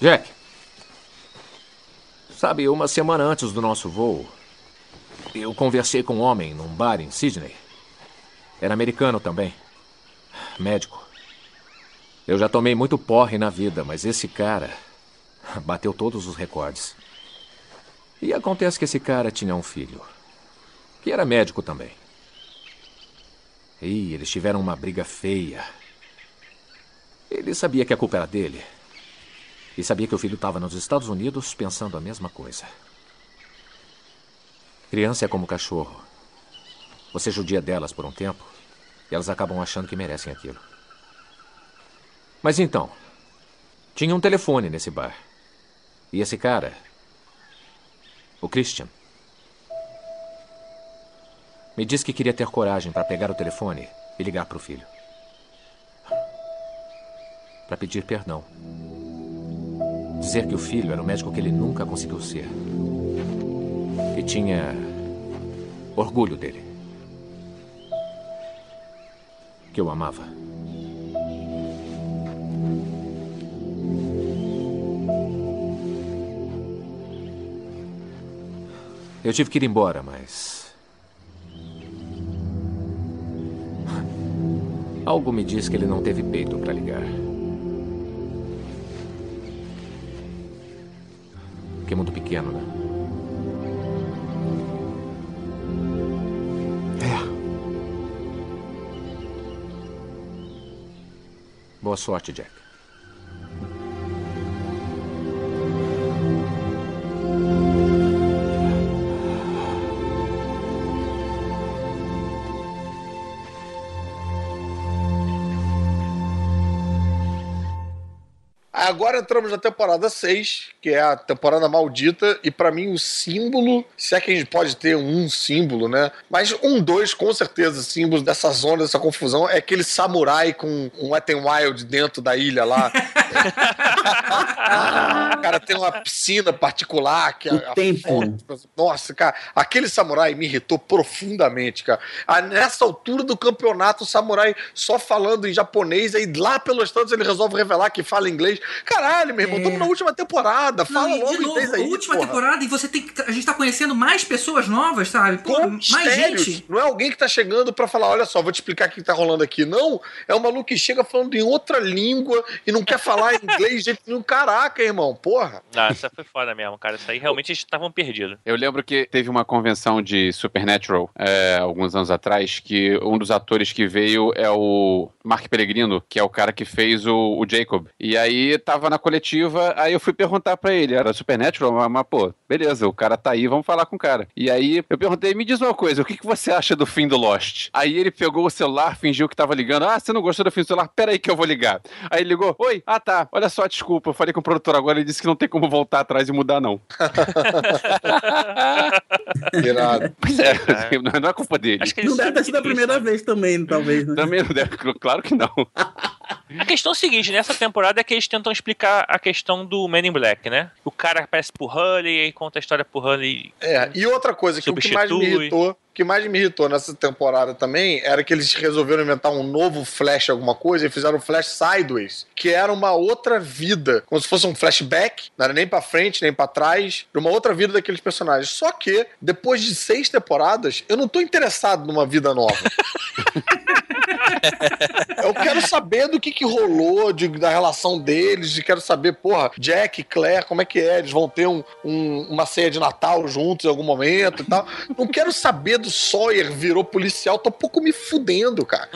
Jack. Sabe, uma semana antes do nosso voo, eu conversei com um homem num bar em Sydney. Era americano também. Médico. Eu já tomei muito porre na vida, mas esse cara bateu todos os recordes. E acontece que esse cara tinha um filho, que era médico também. E eles tiveram uma briga feia. Ele sabia que a culpa era dele. E sabia que o filho estava nos Estados Unidos pensando a mesma coisa. Criança é como cachorro. Você judia delas por um tempo e elas acabam achando que merecem aquilo. Mas então, tinha um telefone nesse bar. E esse cara, o Christian, me disse que queria ter coragem para pegar o telefone e ligar para o filho. Para pedir perdão. Dizer que o filho era o médico que ele nunca conseguiu ser. E tinha orgulho dele. Que eu amava. Eu tive que ir embora, mas. Algo me diz que ele não teve peito para ligar. Que mundo pequeno, né? Boa sorte, Jack. Agora entramos na temporada 6, que é a temporada maldita, e pra mim o símbolo, se é que a gente pode ter um símbolo, né? Mas um, dois, com certeza, símbolos dessa zona, dessa confusão, é aquele samurai com um Wet n Wild dentro da ilha lá. cara, tem uma piscina particular que é a tempo. Nossa, cara, aquele samurai me irritou profundamente, cara. Ah, Nessa altura do campeonato, o samurai só falando em japonês, aí lá pelos tantos ele resolve revelar que fala inglês. Caralho, meu irmão, estamos na última temporada. Fala Não, logo de novo, inglês aí. a última porra. temporada e você tem que. A gente tá conhecendo mais pessoas novas, sabe? Pô, Com mais gente. Não é alguém que tá chegando pra falar, olha só, vou te explicar o que tá rolando aqui. Não, é um maluco que chega falando em outra língua e não quer falar inglês de nenhum. Caraca, irmão, porra. Não, essa foi foda mesmo, cara. Isso aí realmente eles estavam perdidos. Eu lembro que teve uma convenção de Supernatural é, alguns anos atrás que um dos atores que veio é o Mark Pellegrino, que é o cara que fez o, o Jacob. E aí tava na coletiva, aí eu fui perguntar pra ele, era Supernatural? Mas, mas, pô, beleza, o cara tá aí, vamos falar com o cara. E aí eu perguntei, me diz uma coisa, o que, que você acha do fim do Lost? Aí ele pegou o celular, fingiu que tava ligando, ah, você não gostou do fim do celular? Pera aí que eu vou ligar. Aí ele ligou, oi, ah tá, olha só, desculpa, eu falei com o produtor agora, ele disse que não tem como voltar atrás e mudar não. Irado. Pois é, não, não é culpa dele. Acho que Não deve ter sido a primeira né? vez também, talvez. Né? Também não deve, claro que não. A questão é a seguinte, nessa temporada é que eles tentam explicar a questão do Men in Black, né? O cara aparece pro Hully e conta a história pro Hully. É, e outra coisa que o que mais me Substitui. irritou, o que mais me irritou nessa temporada também era que eles resolveram inventar um novo Flash alguma coisa e fizeram o Flash Sideways, que era uma outra vida, como se fosse um flashback, não era nem pra frente, nem pra trás, era uma outra vida daqueles personagens. Só que depois de seis temporadas, eu não tô interessado numa vida nova. Eu quero saber do que, que rolou, de- da relação deles, quero saber, porra, Jack e Claire, como é que é? Eles vão ter um- um- uma ceia de Natal juntos em algum momento e tal. Não quero saber do Sawyer virou policial, tô um pouco me fudendo, cara.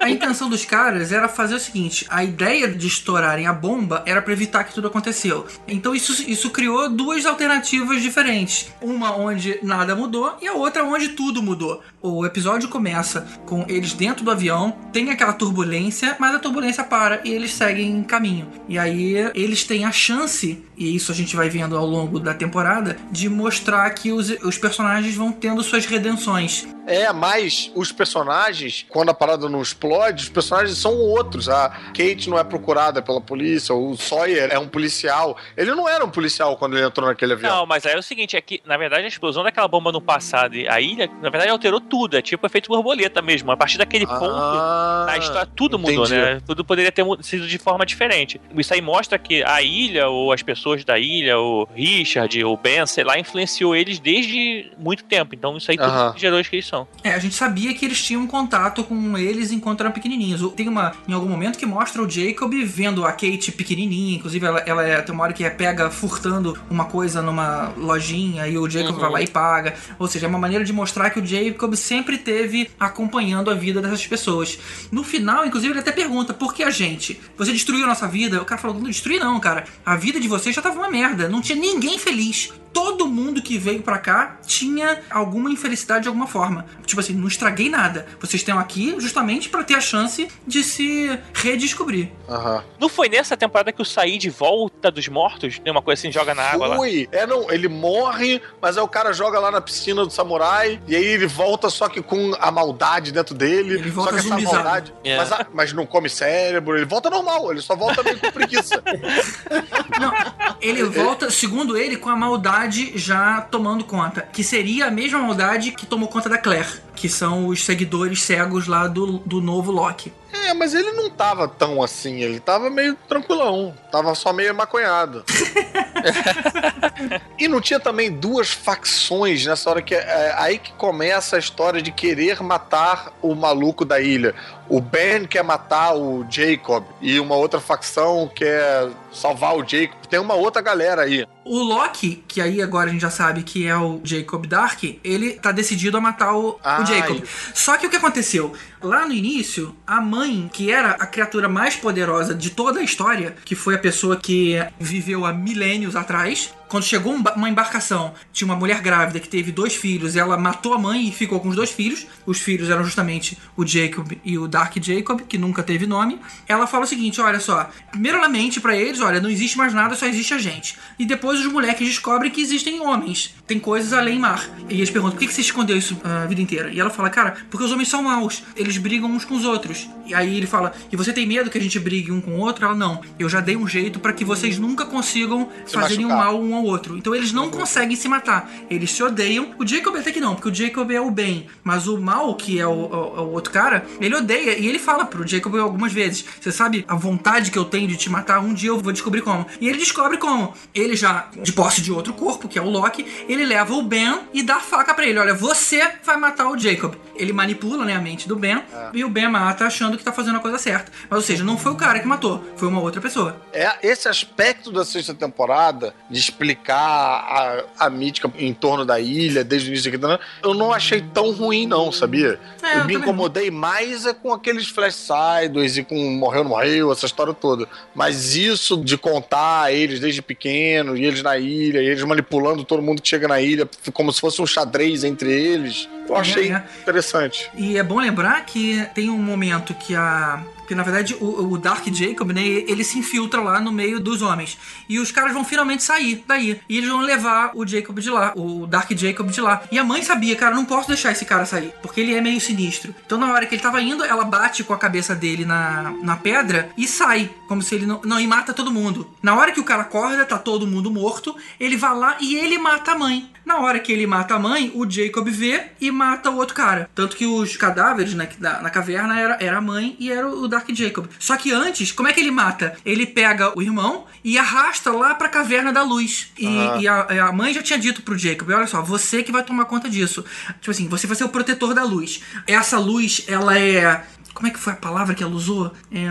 A intenção dos caras era fazer o seguinte: a ideia de estourarem a bomba era pra evitar que tudo aconteceu. Então isso, isso criou duas alternativas diferentes. Uma onde nada mudou e a outra onde tudo mudou. O episódio começa com eles dentro do avião, tem aquela turbulência, mas a turbulência para e eles seguem caminho. E aí eles têm a chance, e isso a gente vai vendo ao longo da temporada, de mostrar que os, os personagens vão tendo suas redenções. É, mas os personagens, quando a parada não explode, os personagens são outros. A Kate não é procurada pela polícia, o Sawyer é um policial. Ele não era um policial quando ele entrou naquele avião. Não, mas aí é o seguinte, é que, na verdade, a explosão daquela bomba no passado e a ilha, na verdade, alterou tudo. É tipo efeito borboleta mesmo. A partir daquele ponto, Ah, a história, tudo mudou, entendi. né? Tudo poderia ter sido de forma diferente. Isso aí mostra que a ilha, ou as pessoas da ilha, o Richard, o Ben, sei lá, influenciou eles desde muito tempo. Então isso aí tudo Aham. gerou que eles são. É, a gente sabia que eles tinham contato com eles enquanto eram pequenininhos. Tem uma, em algum momento que mostra o Jacob vendo a Kate pequenininha, inclusive ela, ela é, tem uma hora que é pega furtando uma coisa numa lojinha e o Jacob Uhum. vai lá e paga. Ou seja, é uma maneira de mostrar que o Jacob sempre teve acompanhando a vida dessas pessoas. No final, inclusive, ele até pergunta: por que a gente? Você destruiu a nossa vida? O cara falou: não destruí, não, cara. A vida de vocês já tava uma merda. Não tinha ninguém feliz. Todo mundo que veio pra cá tinha alguma infelicidade de alguma forma. Tipo assim, não estraguei nada. Vocês estão aqui justamente pra ter a chance de se redescobrir. Aham. Não foi nessa temporada que o Said volta dos mortos? Tem uma coisa assim, joga na água lá. Foi. É, não, ele morre, mas aí o cara joga lá na piscina do samurai, e aí ele volta só que com a maldade dentro dele. Ele volta só que essa zumbizado. maldade. É. Mas, a- mas não come cérebro, ele volta normal, ele só volta meio com preguiça. Não, ele volta, segundo ele, com a maldade já tomando conta. Que seria a mesma maldade que tomou conta da Claire, que são os seguidores cegos lá do, do novo Loki. É, mas ele não tava tão assim, ele tava meio tranquilão, tava só meio maconhado. e não tinha também duas facções nessa hora que é aí que começa a história de querer matar o maluco da ilha. O Ben quer matar o Jacob e uma outra facção quer salvar o Jacob. Tem uma outra galera aí. O Loki, que aí agora a gente já sabe que é o Jacob Dark, ele tá decidido a matar o, Ah, o Jacob. ele- Só que o que aconteceu? Lá no início, a mãe, que era a criatura mais poderosa de toda a história, que foi a pessoa que viveu há milênios atrás, quando chegou um uma embarcação, tinha uma mulher grávida que teve dois filhos, ela matou a mãe e ficou com os dois filhos. Os filhos eram justamente o Jacob e o Dark Jacob, que nunca teve nome. Ela fala o seguinte: olha só, primeiro ela mente pra eles, olha, não existe mais nada, só existe a gente. E depois os moleques descobrem que existem homens, tem coisas além mar. E eles perguntam: por que você escondeu isso a vida inteira? E ela fala: cara, porque os homens são maus, eles brigam uns com os outros. E aí ele fala: e você tem medo que a gente brigue um com o outro? Ela: não, eu já dei um jeito pra que vocês nunca consigam Se fazerem um mal um ao outro. Então eles não conseguem se matar. Eles se odeiam. O Jacob até que não, porque o Jacob é o bem. Mas o mal, que é o, o- o outro cara, ele odeia. E ele fala pro Jacob algumas vezes: Você sabe a vontade que eu tenho de te matar? Um dia eu vou descobrir como. E ele descobre como. Ele já, de posse de outro corpo, que é o Loki, ele leva o Ben e dá a faca pra ele: Olha, você vai matar o Jacob. Ele manipula né, a mente do Ben e o Ben mata achando que tá fazendo a coisa certa. Mas, ou seja, não foi o cara que matou, foi uma outra pessoa. É esse aspecto da sexta temporada de explicar a, a mítica em torno da ilha desde o início aqui, eu não achei tão ruim não, sabia? É, eu eu me incomodei mais é com aqueles flash sideways e com morreu não morreu, essa história toda. Mas isso de contar eles desde pequeno e eles na ilha, e eles manipulando todo mundo que chega na ilha como se fosse um xadrez entre eles, eu achei é. interessante. E é bom lembrar que tem um momento que a. Que na verdade o, o Dark Jacob, né? Ele se infiltra lá no meio dos homens. E os caras vão finalmente sair daí. E eles vão levar o Jacob de lá, o Dark Jacob de lá. E a mãe sabia, cara, não posso deixar esse cara sair. Porque ele é meio sinistro. Então na hora que ele tava indo, ela bate com a cabeça dele na, na pedra e sai. Como se ele não. Não, e mata todo mundo. Na hora que o cara acorda, tá todo mundo morto. Ele vai lá e ele mata a mãe. Na hora que ele mata a mãe, o Jacob vê e mata o outro cara. Tanto que os cadáveres né, que na, na caverna era, era a mãe e era o Dark Jacob. Só que antes, como é que ele mata? Ele pega o irmão e arrasta lá pra caverna da luz. E, Ah. e a, a mãe já tinha dito pro Jacob: olha só, você que vai tomar conta disso. Tipo assim, você vai ser o protetor da luz. Essa luz, ela é. Como é que foi a palavra que ela usou? É.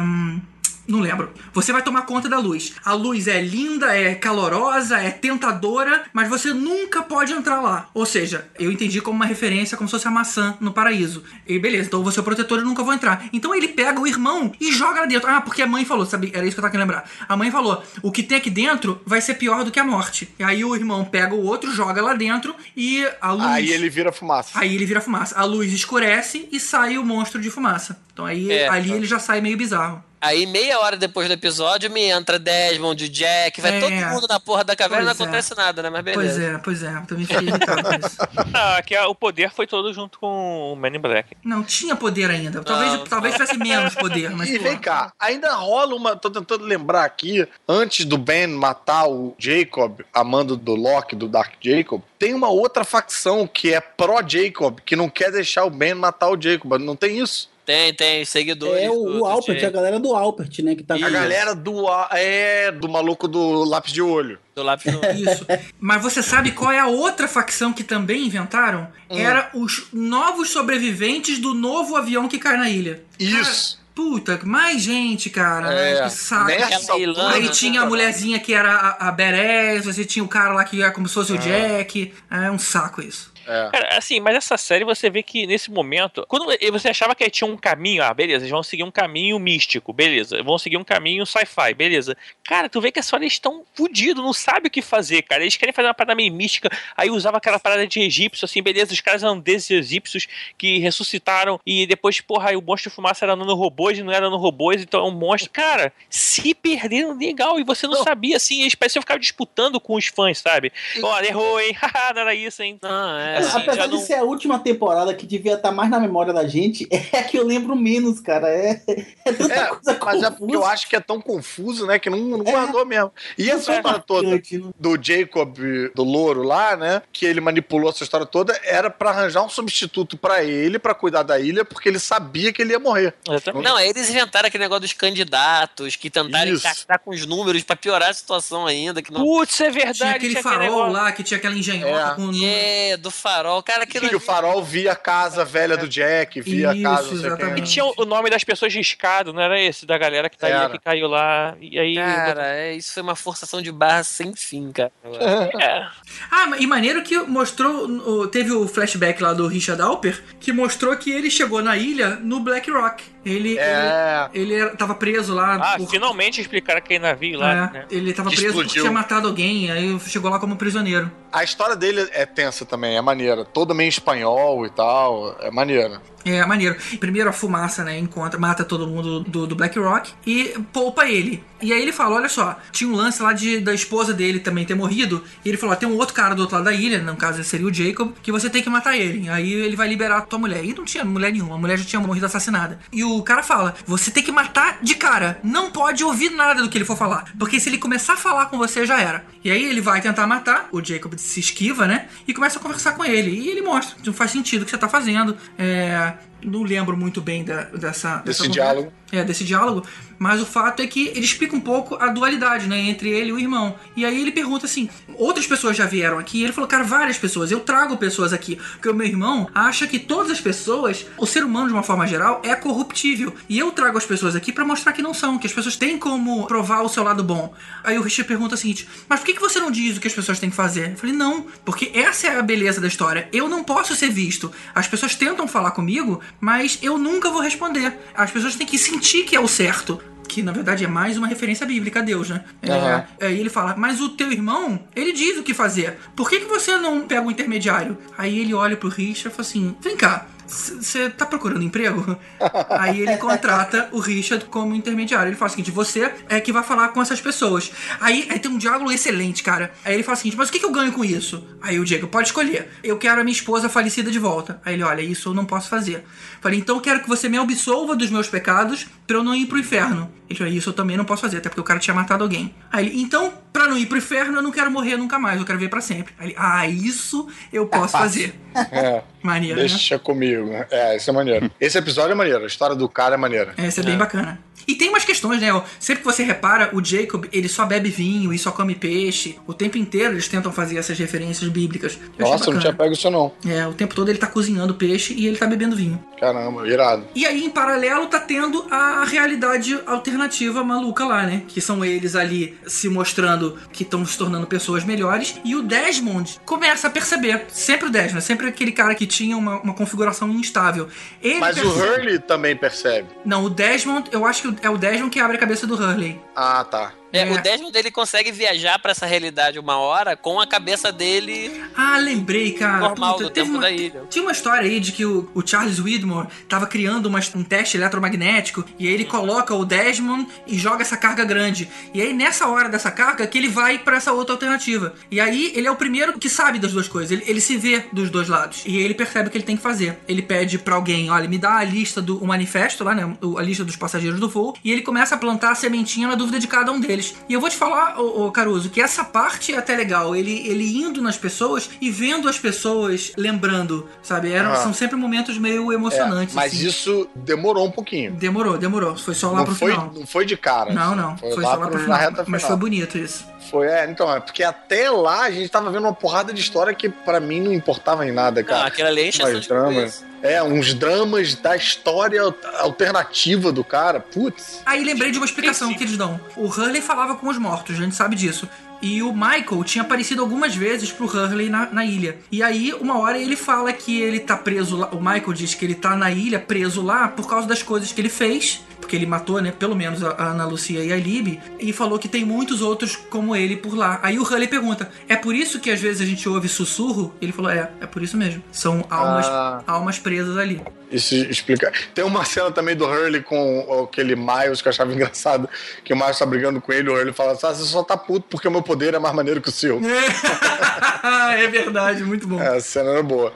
Não lembro. Você vai tomar conta da luz. A luz é linda, é calorosa, é tentadora, mas você nunca pode entrar lá. Ou seja, eu entendi como uma referência, como se fosse a maçã no paraíso. E beleza, então você é o protetor e nunca vou entrar. Então ele pega o irmão e joga lá dentro. Ah, porque a mãe falou, sabe? Era isso que eu tava querendo lembrar. A mãe falou: o que tem aqui dentro vai ser pior do que a morte. E aí o irmão pega o outro, joga lá dentro e a luz. Aí ele vira fumaça. Aí ele vira fumaça. A luz escurece e sai o monstro de fumaça. Então aí É. ali ele já sai meio bizarro. Aí, meia hora depois do episódio, me entra Desmond, Jack, vai É. todo mundo na porra da caverna e não Pois é. acontece nada, né? Mas Pois beleza. é, pois é. Também fiquei irritado com isso. Ah, que a- o poder foi todo junto com o Man in Black. Não, tinha poder ainda. Talvez, Não. talvez tivesse menos poder, mas. E pô, vem cá, ainda rola uma. Tô tentando lembrar aqui, antes do Ben matar o Jacob, amando do Loki, do Dark Jacob, tem uma outra facção que é pró-Jacob, que não quer deixar o Ben matar o Jacob. Não tem isso? Tem, tem, seguidores. É o, o Alpert, a galera do Alpert, né? Que tá A galera do. É, do maluco do lápis de olho. Do lápis no... Isso. Mas você sabe qual é a outra facção que também inventaram? Hum. Era os novos sobreviventes do novo avião que cai na ilha. Isso. Puta, mais gente, cara. né? É, Que saco. nessa altura, Aí né? tinha a mulherzinha que era a, a Badass, você tinha o cara lá que era como se fosse o Jack. É um saco isso. É. Cara, assim, mas essa série você vê que nesse momento, quando você achava que tinha um caminho, ah, beleza, eles vão seguir um caminho místico, beleza, vão seguir um caminho sci-fi, beleza. Cara, tu vê que só eles estão fudidos, não sabem o que fazer, cara. Eles querem fazer uma parada meio mística, aí usava aquela parada de egípcio, assim, beleza, os caras eram desses egípcios que ressuscitaram e depois, porra, aí o monstro de fumaça era nanorobôs e não era nanorobôs, então é um monstro. Cara, se perderam legal e você não, sabia, assim, eles pareciam ficar disputando com os fãs, sabe? Olha, errou, hein? Não era isso, hein? Não, é. Assim, Apesar de não- ser a última temporada que devia estar mais na memória da gente, é a que eu lembro menos, cara. É, é tanta É, coisa mas é porque confusa. eu acho que é tão confuso, né? Que não, não É. guardou mesmo. E essa é história toda né? do Jacob, do louro lá, né? Que ele manipulou essa história toda, era pra arranjar um substituto pra ele, pra cuidar da ilha, porque ele sabia que ele ia morrer. Exatamente. Não, aí eles inventaram aquele negócio dos candidatos que tentaram Isso. encaixar com os números pra piorar a situação ainda. Que não... Putz, é verdade. Tinha aquele farol negócio. lá que tinha aquela engenhoca É. com o número. É, do farol. Cara, aquilo Que o farol via a casa velha do Jack, via a Isso, casa, não sei E exatamente. quem. tinha o nome das pessoas riscado, não era esse? Da galera que, tá aí, que caiu lá. E aí. Cara, é, isso foi uma forçação de barra sem fim, cara. É. Ah, e maneiro que mostrou. Teve o flashback lá do Richard Alper que mostrou que ele chegou na ilha no Black Rock. Ele, É. ele, ele tava preso lá. Ah, por- finalmente explicaram aquele navio lá, É, né? Ele tava preso porque tinha matado alguém, aí chegou lá como prisioneiro. A história dele é tensa também, é maneira. Toda meio espanhol e tal, é maneira. É maneiro. Primeiro a fumaça, né? Encontra, mata todo mundo do, do Black Rock e poupa ele. E aí ele fala: olha só, tinha um lance lá de, da esposa dele também ter morrido. E ele falou: tem um outro cara do outro lado da ilha, no caso seria o Jacob, que você tem que matar ele. Aí ele vai liberar a tua mulher. E não tinha mulher nenhuma, a mulher já tinha morrido assassinada. E o cara fala: você tem que matar de cara. Não pode ouvir nada do que ele for falar. Porque se ele começar a falar com você, já era. E aí ele vai tentar matar, o Jacob se esquiva, né? E começa a conversar com ele. E ele mostra: não faz sentido o que você tá fazendo. É. Não lembro muito bem da- dessa, Desse dessa diálogo. é, desse diálogo, mas o fato é que ele explica um pouco a dualidade, né, entre ele e o irmão. E aí ele pergunta assim: outras pessoas já vieram aqui? E ele falou, cara, várias pessoas, eu trago pessoas aqui. Porque o meu irmão acha que todas as pessoas, o ser humano de uma forma geral, é corruptível. E eu trago as pessoas aqui pra mostrar que não são, que as pessoas têm como provar o seu lado bom. Aí o Richard pergunta o seguinte: mas por que, que você não diz o que as pessoas têm que fazer? Eu falei, não, porque essa é a beleza da história. Eu não posso ser visto. As pessoas tentam falar comigo, mas eu nunca vou responder. As pessoas têm que sentir que é o certo. Que na verdade é mais uma referência bíblica a Deus, né? É, Aham. Aí ele fala, mas o teu irmão, ele diz o que fazer. Por que, que você não pega um intermediário? Aí ele olha pro Richard e fala assim: vem cá. Você tá procurando emprego? Aí ele contrata o Richard como intermediário. Ele fala o seguinte: você é que vai falar com essas pessoas. Aí, aí tem um diálogo excelente, cara. Aí ele fala o seguinte: mas o que, que eu ganho com isso? Aí o Diego pode escolher. Eu quero a minha esposa falecida de volta. Aí ele: olha, isso eu não posso fazer. Falei: então eu quero que você me absolva dos meus pecados pra eu não ir pro inferno. Ele falou: isso eu também não posso fazer, até porque o cara tinha matado alguém. Aí ele: então, pra não ir pro inferno, eu não quero morrer nunca mais, eu quero ver pra sempre. Aí ele: ah, isso eu posso fazer. É, Maneiro, né? deixa comigo. né? É, isso é maneiro. Esse episódio é maneiro, a história do cara é maneira. Essa é bem bacana. E tem umas questões, né? Sempre que você repara, o Jacob, ele só bebe vinho e só come peixe. O tempo inteiro eles tentam fazer essas referências bíblicas. Eu Nossa, eu não tinha pego isso não. É, o tempo todo ele tá cozinhando peixe e ele tá bebendo vinho. Caramba, irado. E aí, em paralelo, tá tendo a realidade alternativa maluca lá, né? Que são eles ali se mostrando que estão se tornando pessoas melhores. E o Desmond começa a perceber. Sempre o Desmond, sempre aquele cara que tinha uma, uma configuração instável. Ele Mas o percebe- Hurley também percebe. Não, o Desmond, eu acho que é o Desmond que abre a cabeça do Hurley. Ah, tá. É, É. O Desmond ele consegue viajar pra essa realidade uma hora com a cabeça dele Ah, lembrei, cara. normal Puta, do tempo uma, da ilha. Tinha uma história aí de que o, o Charles Widmore tava criando uma- um teste eletromagnético e aí ele coloca o Desmond e joga essa carga grande. E aí nessa hora dessa carga que ele vai pra essa outra alternativa. E aí ele é o primeiro que sabe das duas coisas. Ele, ele se vê dos dois lados. E aí ele percebe o que ele tem que fazer. Ele pede pra alguém, olha, me dá a lista do manifesto lá, né? A lista dos passageiros do voo. E ele começa a plantar a sementinha na dúvida de cada um deles. E eu vou te falar, ô, ô, Caruso, que essa parte é até legal. Ele, ele indo nas pessoas e vendo as pessoas lembrando, sabe? Eram, Ah. São sempre momentos meio É, emocionantes. mas assim. isso demorou um pouquinho. Demorou, demorou. Foi só lá Não pro foi, final. não foi de cara. Não, assim. não. Foi, Foi, só lá lá pro pro- final. na reta Mas final. foi bonito isso. Foi, é, então, é porque até lá a gente tava vendo uma porrada de história que pra mim não importava em nada, cara. aquela ali é Mas de drama. É, uns dramas da história alternativa do cara. Putz. Aí lembrei de uma explicação que eles dão. O Hurley falava com os mortos, a gente sabe disso. E o Michael tinha aparecido algumas vezes pro Hurley na, na ilha. E aí, uma hora ele fala que ele tá preso lá. O Michael diz que ele tá na ilha, preso lá, por causa das coisas que ele fez. Porque ele matou, né? Pelo menos a Ana Lucia e a Lib. E falou que tem muitos outros como ele por lá. Aí o Hurley pergunta: É por isso que às vezes a gente ouve sussurro? Ele falou: É, é por isso mesmo. São almas, Ah. almas presas ali. Isso explica. Tem uma cena também do Hurley com aquele Miles que eu achava engraçado. Que o Miles tá brigando com ele, o Hurley fala assim: ah, você só tá puto porque o meu poder é mais maneiro que o seu. é verdade, muito bom. É, a cena era boa.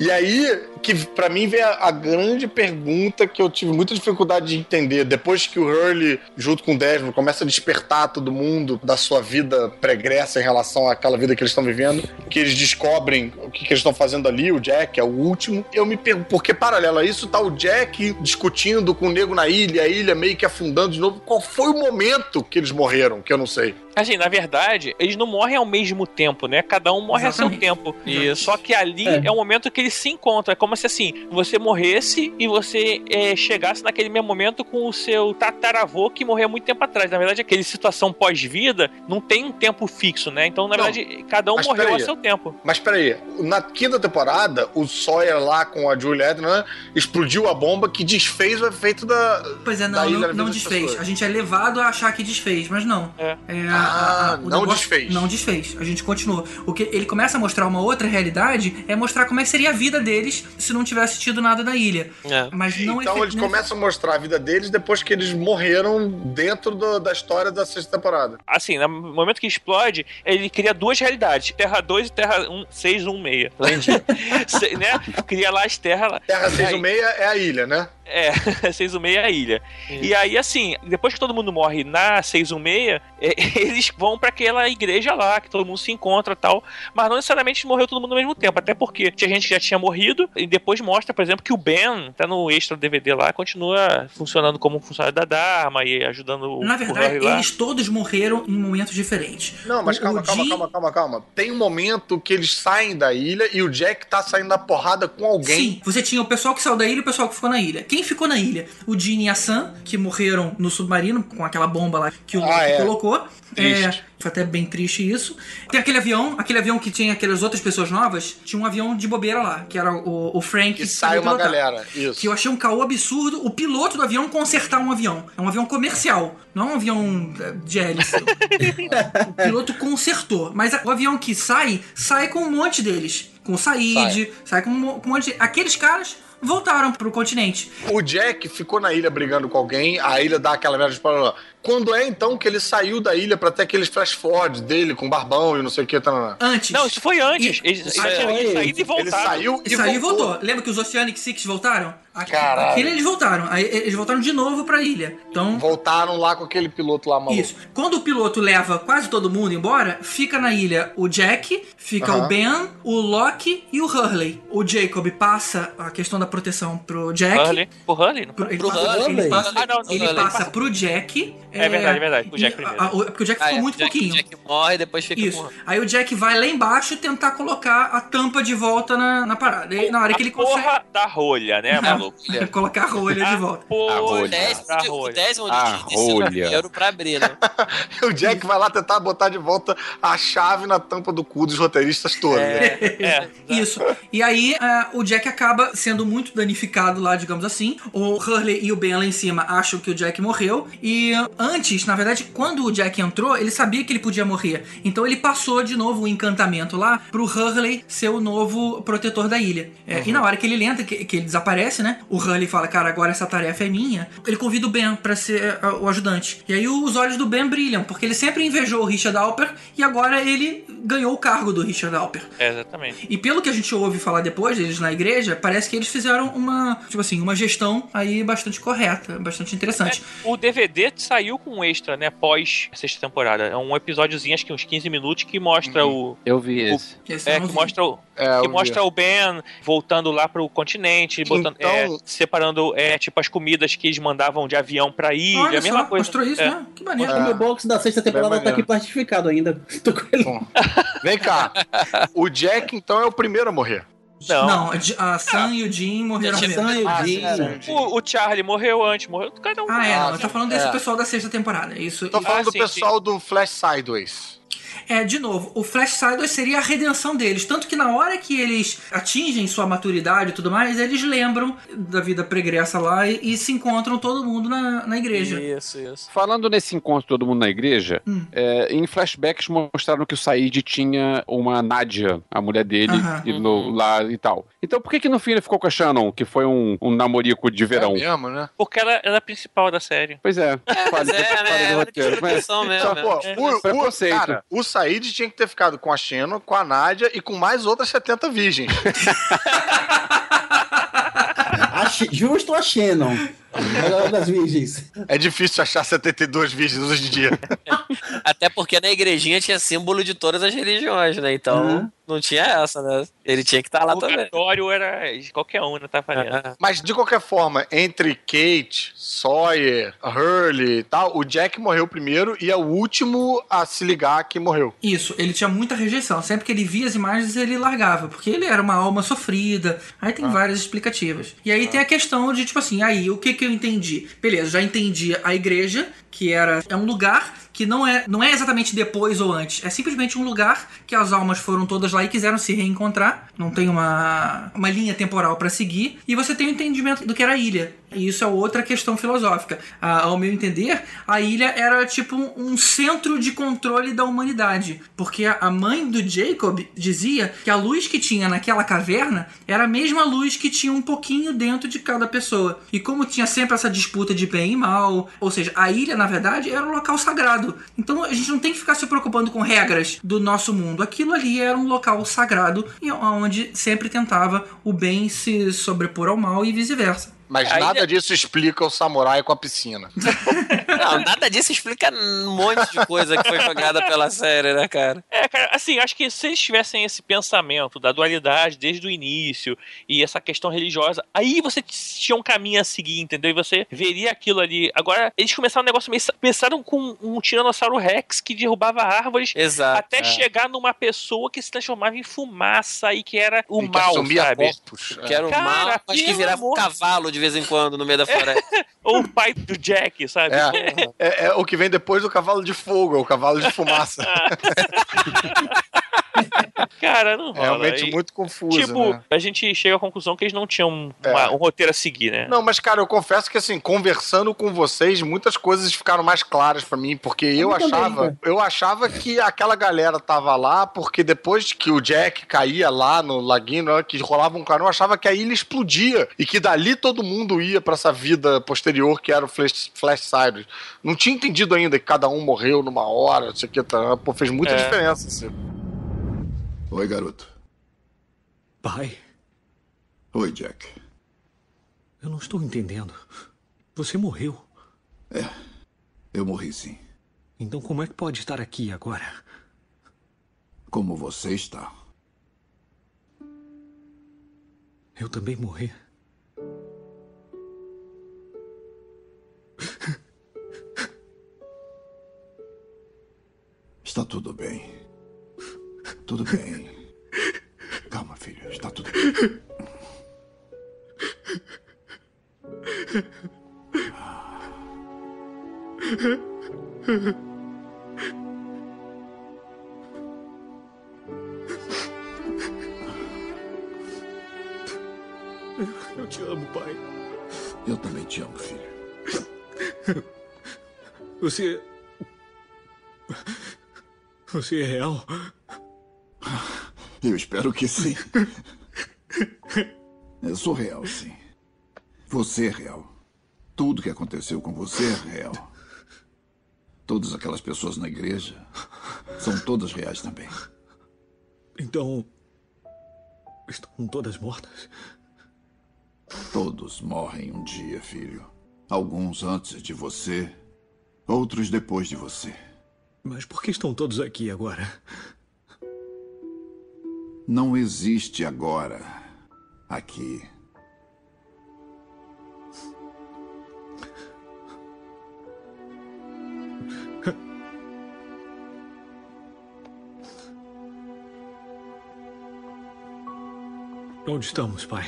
E aí, que pra mim vem a, a grande pergunta que eu tive muita dificuldade de entender. Depois que o Hurley, junto com o Desmond, começa a despertar todo mundo da sua vida pregressa em relação àquela vida que eles estão vivendo, que eles descobrem o que, que eles estão fazendo ali, o Jack é o último. Eu me pergunto, porque paralelo isso tá o Jack discutindo com o nego na ilha, a ilha meio que afundando de novo. Qual foi o momento que eles morreram? Que eu não sei. Assim, na verdade, eles não morrem ao mesmo tempo, né? Cada um morre a seu Exatamente. tempo. Isso. Só que ali É. é. o momento que eles se encontram. É como se assim, você morresse e você é, chegasse naquele mesmo momento com o seu tataravô que morreu há muito tempo atrás. Na verdade, aquele situação pós-vida não tem um tempo fixo, né? Então, na Não. verdade, cada um Mas morreu peraí. a seu tempo. Mas peraí, na quinta temporada, o Sawyer lá com a Julia Edna explodiu a bomba que desfez o efeito da. Pois é, da não, não, não desfez. pessoas. A gente é levado a achar que desfez, mas não. É. É, Ah, o não negócio- desfez. Não desfez. A gente continua. O que ele começa a mostrar uma outra realidade é mostrar como é que seria a vida deles se não tivesse tido nada na ilha. É. Mas não Então efe- eles não- começam a mostrar a vida deles depois que eles morreram dentro do- da história da sexta temporada. Assim, no momento que explode, ele cria duas realidades: Terra 2 e Terra 1, 616. Se- né? Cria lá as terras. Terra E aí- 616 é a ilha, né? É, 616 é a ilha. E aí, assim, depois que todo mundo morre na 616, é, eles vão pra aquela igreja lá, que todo mundo se encontra e tal. Mas não necessariamente morreu todo mundo ao mesmo tempo. Até porque tinha gente que já tinha morrido. E depois mostra, por exemplo, que o Ben, tá no extra DVD lá, continua funcionando como funcionário da Dharma e ajudando o Na o verdade, lá. eles todos morreram em momentos diferentes. Não, mas O- calma, o calma, Jim- calma, calma, calma. Tem um momento que eles saem da ilha e o Jack tá saindo da porrada com alguém. Sim, você tinha o pessoal que saiu da ilha e o pessoal que ficou na ilha. Quem ficou na ilha? O Jin e a Sam, que morreram no submarino com aquela bomba lá que o Ah, é. colocou. Triste. É, foi até bem triste isso. Tem aquele avião, aquele avião que tinha aquelas outras pessoas novas, tinha um avião de bobeira lá, que era o, o Frank. Que sabia sai uma pilotar. galera. Isso. Que eu achei um caô absurdo o piloto do avião consertar um avião. É um avião comercial, não é um avião eh, de hélice. o piloto consertou. Mas o avião que sai, sai com um monte deles. Com o Said, sai, com, um com um monte de... Aqueles caras voltaram pro continente. O Jack ficou na ilha brigando com alguém, a ilha dá aquela merda de. Quando é então que ele saiu da ilha pra ter aqueles flash forward dele com barbão e não sei o que. Tá, Antes. Não, isso foi antes. E- tinham foi- saído e ele saiu e aí voltou. voltou. Lembra que os Oceanic Six voltaram? Aqui- Caralho. Aquele eles voltaram. Aí eles voltaram de novo pra ilha. Então, Voltaram lá com aquele piloto lá maluco. Isso. Quando o piloto leva quase todo mundo embora, fica na ilha o Jack, fica o Ben, o Loki e o Hurley. O Jacob passa a questão da proteção pro Jack. Hurley. O Hurley? Pro- ele Pro passa, Hurley. ele passa, Ah, não, não, ele Hurley. passa pro Jack. É verdade, é verdade, pro Jack e- primeiro. a- a- porque o Jack Ah, ficou é, muito Jack, pouquinho. Jack morre e depois fica Isso. com... Aí o Jack vai lá embaixo tentar colocar a tampa de volta na, na parada. E na hora a que ele porra consegue. da rolha, né, maluco? colocar a rolha de A volta. porra rolha. O décimo, de- o rolha. décimo A de rolha. pra abrir, né? o Jack vai lá tentar botar de volta a chave na tampa do cu dos roteiristas todos. né? É, Isso. E aí ah, o Jack acaba sendo muito danificado lá, digamos assim. O Hurley e o Ben lá em cima acham que o Jack morreu. E antes, na verdade, quando o Jack entrou, ele sabia que ele podia morrer. Então ele passou de novo o encantamento lá pro Hurley ser o novo protetor da ilha. É, E na hora que ele entra, que, que ele desaparece, né? O Hurley fala, cara, agora essa tarefa é minha. Ele convida o Ben pra ser ah, o ajudante. E aí os olhos do Ben brilham, porque ele sempre invejou o Richard Alper e agora ele ganhou o cargo do Richard Alper. é, exatamente. E pelo que a gente ouve falar depois deles na igreja, parece que eles fizeram uma, tipo assim, uma gestão aí bastante correta, bastante interessante. O DVD saiu com um extra, né? Pós sexta temporada. É um episódiozinho, acho que uns 15 minutos, que mostra o. Eu vi esse. Esse É, que mostra o. É, que vi. mostra o Ben voltando lá pro continente, botando, Então- é, separando é, tipo as comidas que eles mandavam de avião pra ilha, Olha a mesma só, coisa. mostrou isso, É. né? Que maneiro. O meu box da sexta temporada tá aqui plastificado ainda. Tô com ele. Vem cá. O Jack, então, é o primeiro a morrer. Não. Não, a Sam e o Jim morreram primeiro. Sam e o Ah, Jim. sim. O, o Charlie morreu antes, morreu cada um. Ah, é, não. Ah, Eu tô falando desse é. pessoal da sexta temporada. Isso. Tô isso- falando Ah, do sim, pessoal do Flash Sideways. É, de novo, o Flash Sideways seria a redenção deles. Tanto que na hora que eles atingem sua maturidade e tudo mais, eles lembram da vida pregressa lá e, e se encontram todo mundo na, na igreja. Isso, isso. Falando nesse encontro todo mundo na igreja, Hum. é, em flashbacks mostraram que o Said tinha uma Nádia, a mulher dele, e no- lá e tal. Então por que que no fim ele ficou com a Shannon, que foi um, um namorico de verão? É mesmo, né? Porque ela ela é a principal da série. Pois é. É, falha né? do É roteiro, mas- interpretação mesmo. Só, né? pô, É, o, Said tinha que ter ficado com a Xeno, com a Nádia e com mais outras 70 virgens. Justo a Shannon. Melhor das virgens. É difícil achar 72 virgens hoje em dia. Até porque na igrejinha tinha símbolo de todas as religiões, né? Então Uhum. não tinha essa, né? Ele tinha que estar lá o também. purgatório era de qualquer um, né? Tá. É. Mas de qualquer forma, entre Kate, Sawyer, Hurley e tal, o Jack morreu primeiro e é o último a se ligar que morreu. Isso, ele tinha muita rejeição. Sempre que ele via as imagens, ele largava, porque ele era uma alma sofrida. Aí tem várias explicativas. E aí tem a questão de, tipo assim, aí, o que que eu entendi? Beleza, já entendi a igreja, que era é um lugar que não é, não é exatamente depois ou antes. É simplesmente um lugar que as almas foram todas lá e quiseram se reencontrar. Não tem uma, uma linha temporal para seguir. E você tem o entendimento do que era a ilha. E isso é outra questão filosófica. Ah, ao meu entender, a ilha era tipo um, um centro de controle da humanidade. Porque a mãe do Jacob dizia que a luz que tinha naquela caverna era a mesma luz que tinha um pouquinho dentro de cada pessoa. E como tinha sempre essa disputa de bem e mal, ou seja, a ilha, na verdade, era um local sagrado. Então a gente não tem que ficar se preocupando com regras do nosso mundo. Aquilo ali era um local sagrado e onde sempre tentava o bem se sobrepor ao mal e vice-versa. Mas Aí nada é- disso explica o samurai com a piscina. Não, nada disso explica um monte de coisa que foi jogada pela série, né, cara? É, cara, assim, acho que se eles tivessem esse pensamento da dualidade desde o início e essa questão religiosa, aí você tinha um caminho a seguir, entendeu? E você veria aquilo ali. Agora, eles começaram um negócio meio. Pensaram com um Tiranossauro Rex que derrubava árvores Exato. até é. chegar numa pessoa que se transformava em fumaça e que era o E que mal, assumia sabe? corpos. Que era o Cara, mal, mas que virava um amor- cavalo de vez em quando no meio da floresta. Ou o pai do Jack, sabe? É, é, é o que vem depois do cavalo de fogo, é o cavalo de fumaça. Cara, não É rola. realmente E, muito confuso, Tipo, né? a gente chega à conclusão que eles não tinham É. uma- um roteiro a seguir, né? Não, mas cara, eu confesso que assim, conversando com vocês, muitas coisas ficaram mais claras pra mim, porque eu mim também, achava, cara. eu achava que aquela galera tava lá porque depois que o Jack caía lá no laguinho, que rolava um carão, eu achava que a ilha explodia e que dali todo mundo ia pra essa vida posterior que era o Flash, Flash Side. Não tinha entendido ainda que cada um morreu numa hora, não sei o que, tá, pô, fez muita É. diferença. Assim. Oi, garoto. Pai, Oi, Jack. eu não estou entendendo. Você morreu. Eu morri sim. Então como é que pode estar aqui agora? Como você está? Eu também morri. Está tudo bem. Tudo bem. Calma, filho. Está tudo bem. Eu te amo, pai. Eu também te amo, filho. Você. Você é real? Eu espero que sim. Eu sou real, sim. Você é real. Tudo que aconteceu com você é real. Todas aquelas pessoas na igreja são todas reais também. Então. Estão todas mortas? Todos morrem um dia, filho. Alguns antes de você, outros depois de você. Mas por que estão todos aqui agora? Não existe agora aqui. Onde estamos, pai?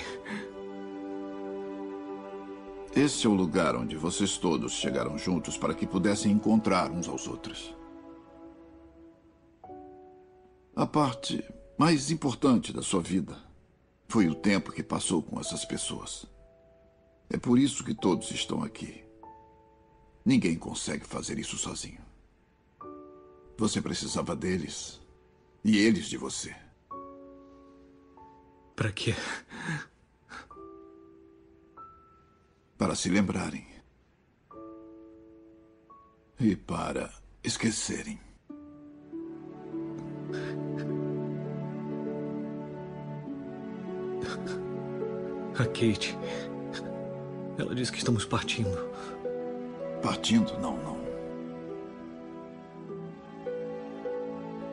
Este é o lugar onde vocês todos chegaram juntos para que pudessem encontrar uns aos outros. A parte mais importante da sua vida foi o tempo que passou com essas pessoas. É por isso que todos estão aqui. Ninguém consegue fazer isso sozinho. Você precisava deles e eles de você. Para quê? Para se lembrarem. E para esquecerem. A Kate. Ela disse que estamos partindo. Partindo? Não, não.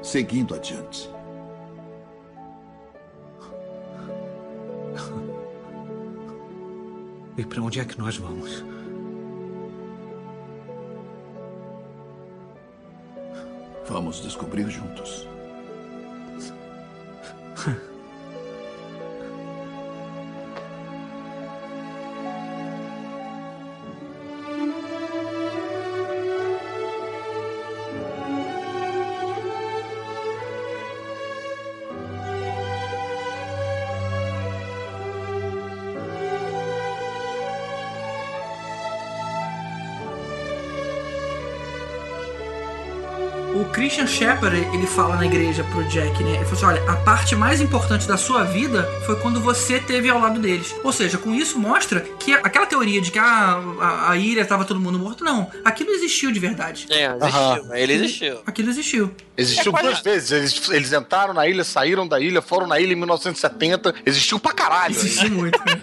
Seguindo adiante. E para onde é que nós vamos? Vamos descobrir juntos. Christian Shepard, ele fala na igreja pro Jack, né? Ele falou assim: olha, a parte mais importante da sua vida foi quando você teve ao lado deles. Ou seja, com isso mostra que aquela teoria de que ah, a, a ilha tava todo mundo morto, não. Aquilo existiu de verdade. É, existiu. Ele existiu. Aquilo existiu. Existiu duas vezes. Eles, eles entraram na ilha, saíram da ilha, foram na ilha em 1970. Existiu pra caralho. Existiu muito. né?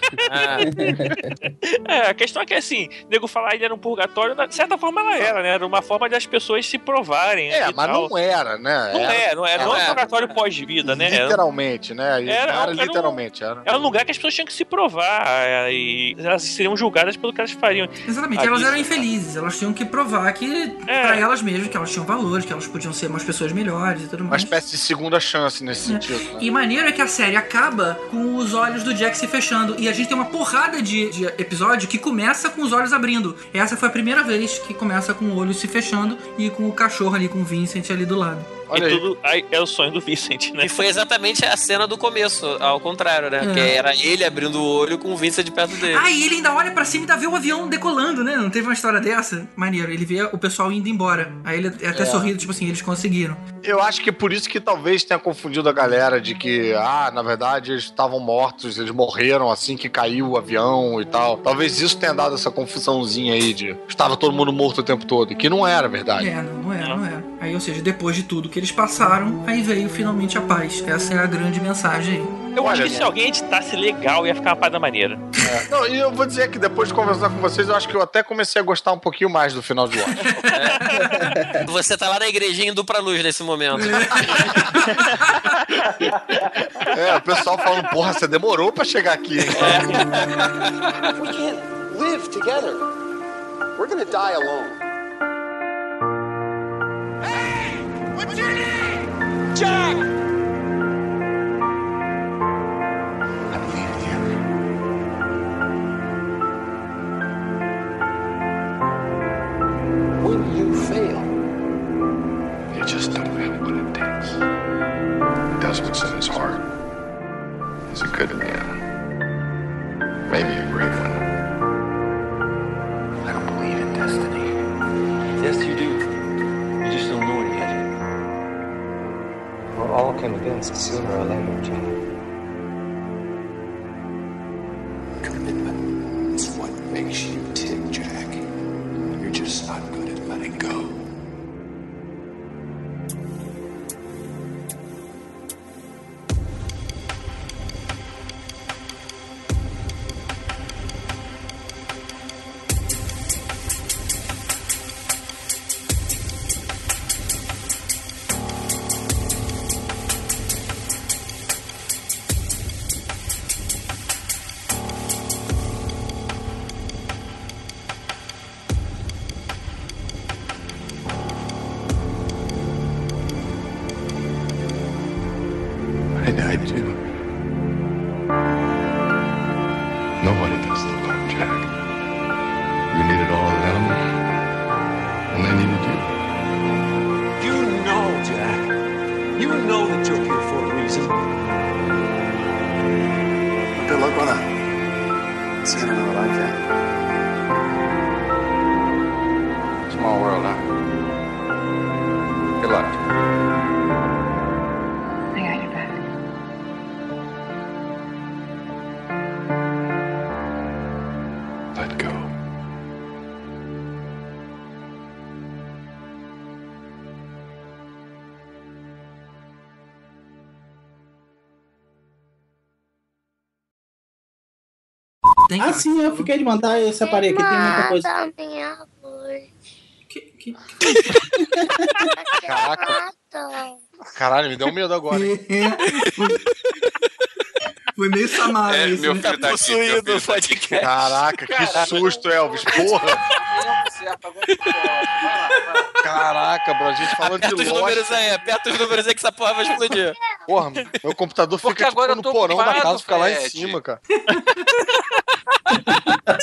É, a questão é que assim, o nego falar que era um purgatório, de certa forma ela era, né? Era uma forma das pessoas se provarem. É, e mas tal. não era, né? Não Era- é, não é, não é um era- purgatório pós-vida, né? Era- Literalmente, né? Era- Era, era um- literalmente, era. Era um lugar que as pessoas tinham que se provar é, e elas seriam julgadas pelo que elas fariam. Exatamente, elas eram infelizes, elas tinham que provar que, pra elas mesmas, que elas tinham valores, que elas podiam ser umas pessoas melhores e tudo Uma mais. espécie de segunda chance nesse É. sentido. né? E maneiro é que a série acaba com os olhos do Jack se fechando. E a gente tem uma porrada de, de episódio que começa com os olhos abrindo. Essa foi a primeira vez que começa com o olho se fechando e com o cachorro ali, com o Vincent ali do lado. E tudo aí é o sonho do Vicent, né? E foi exatamente a cena do começo, ao contrário, né? É. Que era ele abrindo o olho com o Vincent de perto dele. Ah, e ele ainda olha pra cima e ainda vê o avião decolando, né? Não teve uma história dessa? Maneiro, ele vê o pessoal indo embora. Aí ele até É. sorriu, tipo assim, eles conseguiram. Eu acho que por isso que talvez tenha confundido a galera de que, ah, na verdade eles estavam mortos, eles morreram assim que caiu o avião e tal. Talvez isso tenha dado essa confusãozinha aí de estava todo mundo morto o tempo todo, que não era verdade. É, não, não era, não era. Aí, ou seja, depois de tudo que eles passaram, aí veio finalmente a paz. Essa é a grande mensagem aí. Eu acho que se alguém editasse legal, ia ficar uma parada maneira. É. Não, e eu vou dizer que depois de conversar com vocês, eu acho que eu até comecei a gostar um pouquinho mais do final de Lost. Você tá lá na igrejinha indo pra luz nesse momento. é, o pessoal falando, porra, você demorou pra chegar aqui, hein? We can't live together. We're gonna die alone. What's your name? Jack! I believe in you. When you fail, You just don't have what it takes. Does what's in his heart. He's a good. Convinced sooner or later, Ah, sim, eu fiquei de mandar, eu separei aqui, tem muita coisa. Minha luz. Caraca. Caralho, me deu um medo agora. hein? Foi meio Samara É, isso, meu né? filho tá aqui, meu filho tá aqui. Caraca, que susto, Elvis. Porra. Caraca, bro, a gente falando Aperta de os Lost. números aí, aperta os números aí que essa porra vai explodir. Porra, meu computador fica Porque tipo, agora eu no tô porão da ocupado, casa, fica lá em Fred. cima, cara.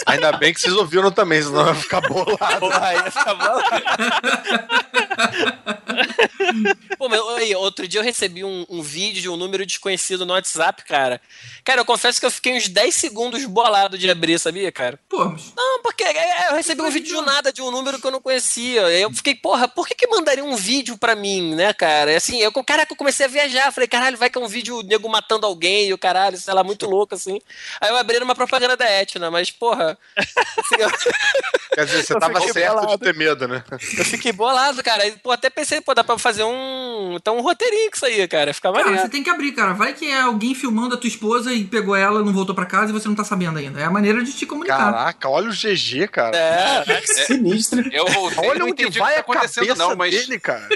Ainda bem que vocês ouviram também, senão vai ficar bolado. Aí ia ficar bolado. Pô, mas aí, outro dia eu recebi um, um vídeo de um número desconhecido no WhatsApp, cara. Cara, eu confesso que eu fiquei uns 10 segundos bolado de abrir, sabia, cara? Pô, mas Não, porque é, eu recebi um vídeo de nada, de um número que eu não conhecia. Aí eu fiquei, porra, por que que mandaria um vídeo pra mim, né, cara? E Assim, eu, caraca, eu comecei a viajar. Falei, caralho, vai que é um vídeo nego matando alguém e o caralho, sei lá, muito louco, assim. Aí eu abri uma propaganda da Etna, mas, porra. assim, eu, Quer dizer, você Eu tava certo bolado. de ter medo, né? eu fiquei bolado, cara. Pô, até pensei, pô, dá pra fazer um. Então, um roteirinho com isso aí, cara. Fica Cara, maneiro. você tem que abrir, cara. Vai que é alguém filmando a tua esposa e pegou ela, não voltou pra casa e você não tá sabendo ainda. É a maneira de te comunicar. Caraca, olha o GG, cara. É. Sinistro. Eu voltei, Olha não onde entendi vai o que tá acontecendo não, mas... dele, cara.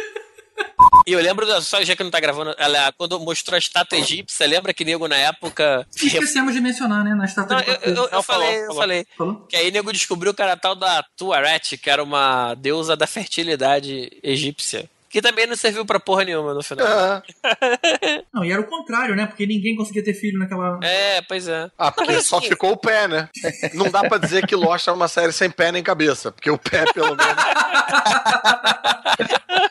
E eu lembro, da- só já que não tá gravando, ela, quando mostrou a estátua egípcia, lembra que nego na época. Esquecemos de mencionar, né? Na estátua Não, de eu, eu, eu Não, falou, falei, eu falou. falei. Falou? Que aí nego descobriu que era a tal da Tuaret, que era uma deusa da fertilidade egípcia. Que também não serviu pra porra nenhuma no final. Ah, Não, e era o contrário, né? Porque ninguém conseguia ter filho naquela. É, pois é. Ah, porque só assim, ficou o pé, né? Não dá pra dizer que Lost é uma série sem pé nem cabeça, porque o pé, pelo menos.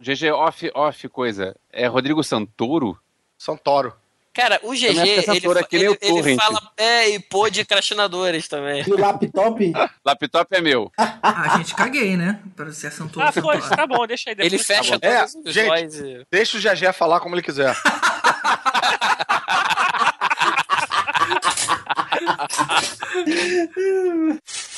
GG off, off coisa. É Rodrigo Santoro? Santoro. Cara, o GG, essa ele, ele, o ele fala. É, e pô de crastinadores também. E o laptop? Laptop é meu. Ah, gente, caguei, né? Pra ser Santoro. Ah, foi, tá bom, deixa aí. Ele depois fecha tá bom. É, todos os gente. e... Deixa o GG falar como ele quiser.